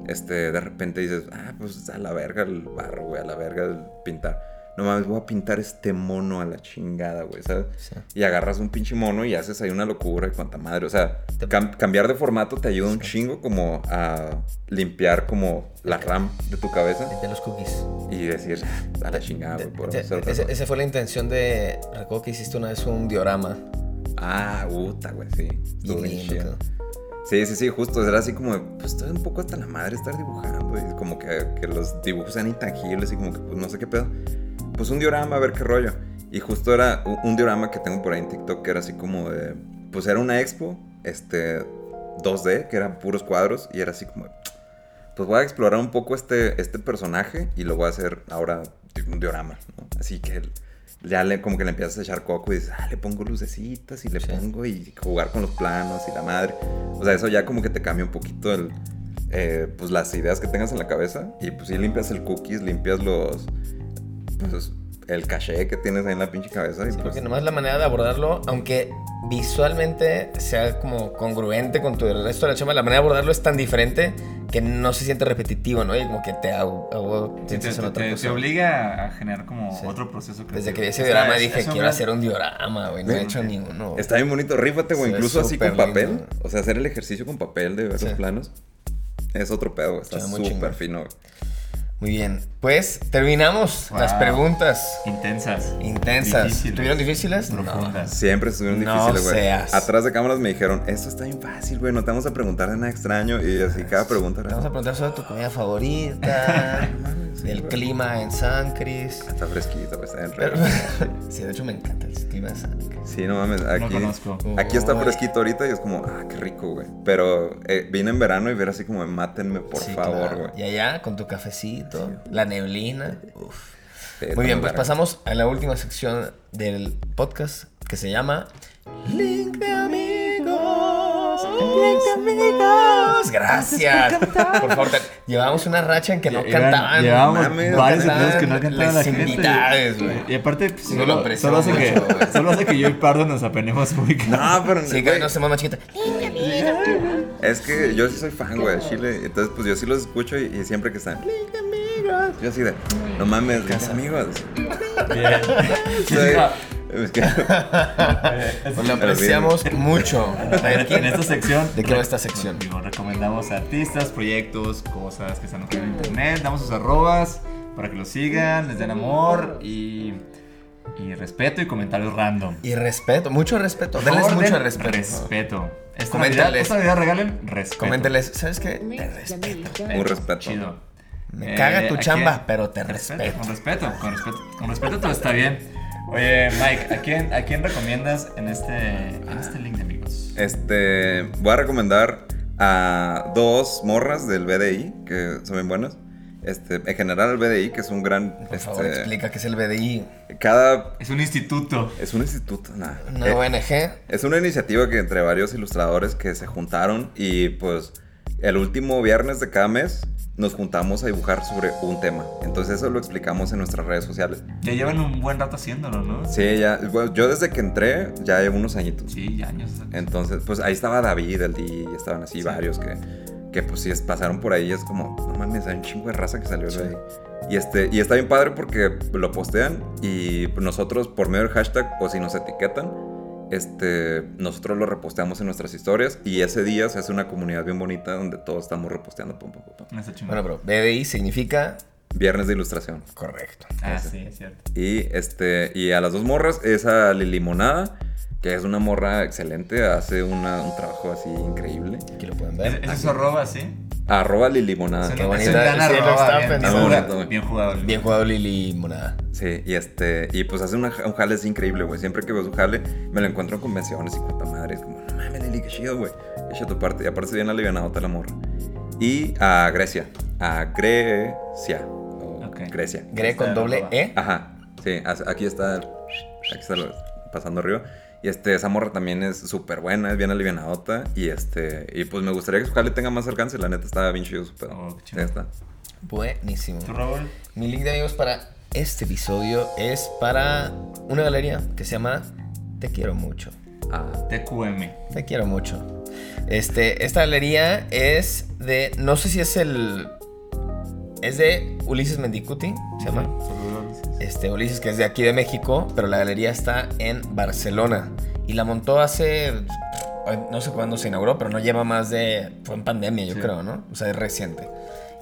este, de repente dices, ah, pues a la verga el barro, güey, a la verga el pintar. No mames, voy a pintar este mono a la chingada, güey, ¿sabes? Sí. Y agarras un pinche mono y haces ahí una locura y cuanta madre. O sea, cam- cambiar de formato te ayuda un chingo como a limpiar como la RAM de tu cabeza De los cookies. y decir, "Ah, a la chingada, güey, por Ese- hacer otra ese- cosa". esa fue la intención de. Recuerdo que hiciste una vez un diorama. Ah, puta, güey, sí. Lindo. Sí, sí, sí, justo. Era así como, pues estoy un poco hasta la madre estar dibujando y como que, que los dibujos sean intangibles y como que, pues no sé qué pedo. Pues un diorama, a ver qué rollo. Y justo era un, diorama que tengo por ahí en TikTok que era así como de, pues era una expo, este, 2D, que eran puros cuadros, y era así como, pues voy a explorar un poco este, este personaje y lo voy a hacer ahora un diorama, ¿no? Así que ya le, como que le empiezas a echar coco y dices, ah, le pongo lucecitas y le Sí. pongo y jugar con los planos y la madre. O sea, eso ya como que te cambia un poquito el, eh, pues las ideas que tengas en la cabeza y pues sí limpias el cookies, limpias los, pues el caché que tienes ahí en la pinche cabeza y Sí, pues... porque nomás la manera de abordarlo, aunque visualmente sea como congruente con tu el resto de la chamba, la manera de abordarlo es tan diferente que no se siente repetitivo, ¿no? Y como que te hago, hago Sí, te, te- otra te- cosa. te obliga a generar como Sí. otro proceso. Desde creativo. que vi ese O sea, diorama es- dije, es quiero gran- hacer un diorama, güey. No he hecho ninguno. Está bien bonito, rífate, güey, Sí, incluso así con súper papel. lindo. O sea, hacer el ejercicio con papel de ver Sí. los planos. Es otro pedo, güey, está súper fino. güey. Muy bien. Pues terminamos las preguntas Intensas. intensas. Difíciles. ¿Tuvieron difíciles? No. Profundas. Siempre estuvieron No difíciles, güey. seas. Atrás de cámaras me dijeron, esto está bien fácil, güey, no te vamos a preguntar de nada extraño. Y así cada pregunta Te era... vamos a preguntar sobre tu comida favorita, Güey. clima en San Cris. Está fresquito, güey, está Pero- rico. sí, de hecho me encanta el clima de San Cris. Sí, no mames, aquí... No conozco. Aquí está fresquito ahorita y es como, ah, qué rico, güey. Pero eh, vine en verano y ver así como, mátenme, por Sí, favor, claro. güey. Y allá con tu cafecito, la neblina. Uf. Sí, Muy bien, pues pasamos a la última sección del podcast que se llama Link de amigos. Link de amigos. Gracias. Por favor, te- llevábamos una racha en que no cantaban. Llevábamos mames, varios episodios que no cantaban cantaban la las gente. invitadas, güey. Y aparte, pues, solo, aprecio solo hace que, mucho, solo hace que yo y Pardo nos apenemos muy No, pero... Sí, que güey, no se más chiquita. Es que yo sí soy fan, güey, de Chile. Entonces, pues yo sí los escucho y, y siempre que están. "Link de amigos", Yo así de. No mames, amigos. bien. Soy- es que- lo apreciamos mucho. A ver, En ¿quién- esta sección. ¿De qué va esta sección? Digo, recomendamos artistas, proyectos, cosas que están en internet. Damos sus arrobas para que los sigan, les den amor y, y respeto y comentarios random. Y respeto, mucho respeto. Denles mucho respeto. Respeto. Esta Coméntenles. Navidad, esta regalen respeto. Coménteles, ¿sabes qué? Te respeto. Un respeto. Chido. Me caga tu ¿a chamba, pero te Respeto, respeto. Con respeto, con respeto. Con respeto todo está bien. Oye, Mike, ¿a quién, ¿a quién recomiendas en este, en este link de amigos? Este. Voy a recomendar a dos morras del BDI que son bien buenas. Este, en general el BDI, que es un gran. Por favor, este, explica qué es el BDI. Cada. Es un instituto. Es un instituto, nada. Una Eh, ONG. Es una iniciativa que entre varios ilustradores que se juntaron y pues el último viernes de cada mes nos juntamos a dibujar sobre un tema. Entonces eso lo explicamos en nuestras redes sociales. Ya llevan un buen rato haciéndolo, ¿no? Sí, ya, bueno, yo desde que entré ya llevo unos añitos. Sí, ya años. Entonces, pues ahí estaba David, el y estaban así Sí. varios que, que pues sí pasaron por ahí y es como, no mames, hay un chingo de raza que salió de ahí. Y, este, y está bien padre porque lo postean y nosotros por medio del hashtag o si nos etiquetan, este, nosotros lo reposteamos en nuestras historias y ese día se hace una comunidad bien bonita donde todos estamos reposteando. pum, pum, pum. Bueno, bro, BDI significa. Viernes de ilustración. Correcto. ah, sí, es cierto. Y, este, y a las dos morras es a Lilimonada, que es una morra excelente, hace una- un trabajo así increíble. Aquí lo pueden ¿Es, ver. es su arroba, sí? Arroba Lilimonada. Es un- qué es bonita. Sí, lo arroba, estaba bien, bien pensando. jugado, bien jugado. Bien jugado, Lili Monada. Sí, y este, y pues hace una- un jale así increíble, güey. Siempre que veo su jale, me lo encuentro en convenciones y cuanta madre. Es como, no mames, Lili, qué chido, güey. Qué chido tu parte. Y aparte bien alivianadota la morra. Y a Grecia. A Grecia. o Ok. Grecia. Gre con Está doble. E. Ajá. Sí, aquí está. Aquí está lo- pasando arriba. Y este, esa morra también es súper buena, es bien alivianadota. Y este, y pues me gustaría que su jale tenga más alcance. La neta está bien chido su pedo. Oh, chido. está. Buenísimo. ¿Tú, Raúl? Mi link de amigos para este episodio es para una galería que se llama Te quiero mucho. Ah, TQM. Te quiero mucho. Este, esta galería es de. No sé si es el. Es de Ulises Mendicuti, se llama. Este, Ulises, que es de aquí de México, pero la galería está en Barcelona. Y la montó hace. No sé cuándo se inauguró, pero no lleva más de. Fue en pandemia, yo Sí. creo, ¿no? O sea, es reciente.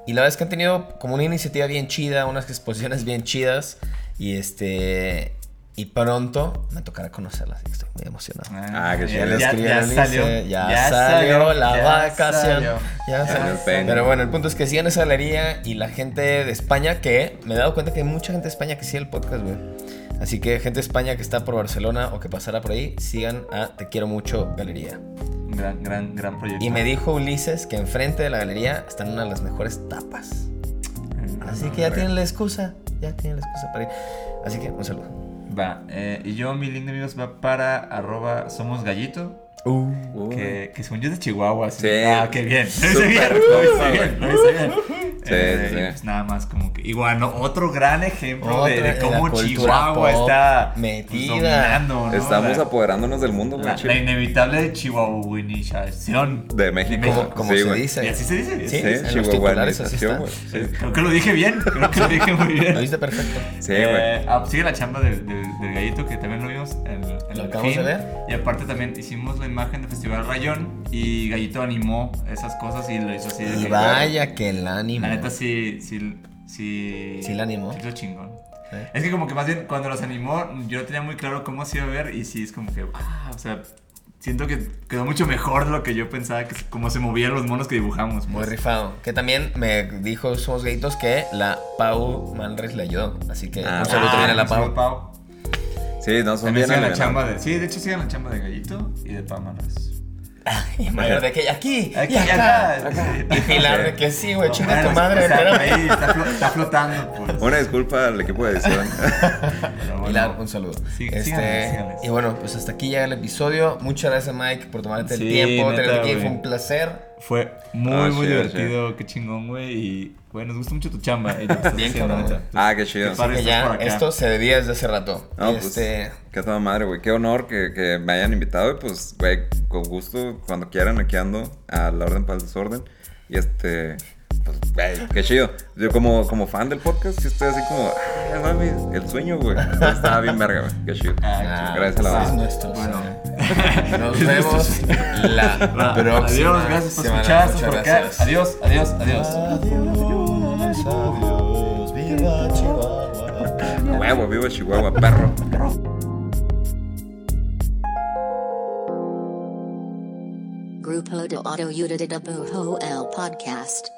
Y la verdad es que han tenido como una iniciativa bien chida, unas exposiciones bien chidas. Y este. Y pronto me tocará conocerla, así que estoy muy emocionado. Ah, qué ya- chido. Ya le ya- ya a Ulises, salió, ya, salió, la ya vacación. salió. Ya Salió salió. Pero bueno, el punto es que sigan esa galería y la gente de España que me he dado cuenta que hay mucha gente de España que sigue el podcast, güey. Así que gente de España que está por Barcelona o que pasará por ahí, sigan a Te Quiero Mucho Galería. Gran, gran, gran proyecto. Y me dijo Ulises que enfrente de la galería están una de las mejores tapas. Así que ya tienen la excusa, ya tienen la excusa para ir. Así que un saludo. Va, eh, y yo, mi lindo amigos, va para arroba somos gallito. Uh. Que, que según yo es de Chihuahua. Sí. Ah, qué bien. Súper bien. bien. Bien. Sí, Eh, sí, sí. Pues nada más como que. Igual, ¿no? otro gran ejemplo de, Otra de de cómo Chihuahua está pues, metida. dominando, ¿no? Estamos La- apoderándonos del mundo, güey. la, la inevitable chihuahuanización. De México. Como, como Sí, se güey. dice. ¿Y así se dice? Sí, Sí. Creo que lo dije bien. Creo que lo dije muy bien. Lo viste perfecto. Sí, Eh, güey. ah, sigue la chamba del, del- del gallito que también lo vimos en, en Lo el acabamos fin. de ver. Y aparte también hicimos la imagen de Festival Rayón y Gallito animó esas cosas y lo hizo así. de Y que- vaya que el ánimo. La neta sí, sí, sí. Sí la animó. Sí lo chingón. Sí. Es que como que más bien cuando los animó yo no tenía muy claro cómo se iba a ver y sí es como que, ah, o sea, siento que quedó mucho mejor de lo que yo pensaba, que cómo se movían los monos que dibujamos. Muy pues. rifado. Que también me dijo Somos Gayitos que la Pau Manres le ayudó. Así que Ah, un saludo también a la saludo, Pau. Sí, no, son bien la chamba de. Sí, de hecho sigan la chamba de Gallito y de Pamanas. Y Mario de que aquí, Aquí, y acá. acá. Y Pilar de que sí, güey, chinga tu madre. está, ahí, está, flo- está flotando, pues. Una disculpa al equipo de edición. Bueno. Pilar, un saludo. Sí, Este. Y bueno, pues hasta aquí llega el episodio. Muchas gracias, Mike, por tomarte el Sí, tiempo. neta, tenerte aquí. Fue un placer. Fue muy, Ah, muy divertido. Qué chingón, güey. Y, güey, nos gusta mucho tu chamba. y estás Bien, cabrón. Ah, qué chido. Qué Que ya esto se debía desde hace rato. No, Y pues, este, qué toda madre, güey. Qué honor que, que me hayan invitado. Y pues, güey, con gusto, cuando quieran, aquí ando a la orden para el desorden. Y este, pues, qué chido. Yo como, como fan del podcast, sí estoy así como, el sueño, güey. Estaba bien verga, güey. Qué chido. Ah, Gracias a la banda. nuestro. Bueno. sí. Nos vemos la Va, próxima. Adiós, gracias por escuchar. Por acá. Adiós, adiós, adiós. Adiós, adiós, viva Chihuahua. Huevo, viva Chihuahua, perro. Grupo de Auto Unidad Bujo el Podcast.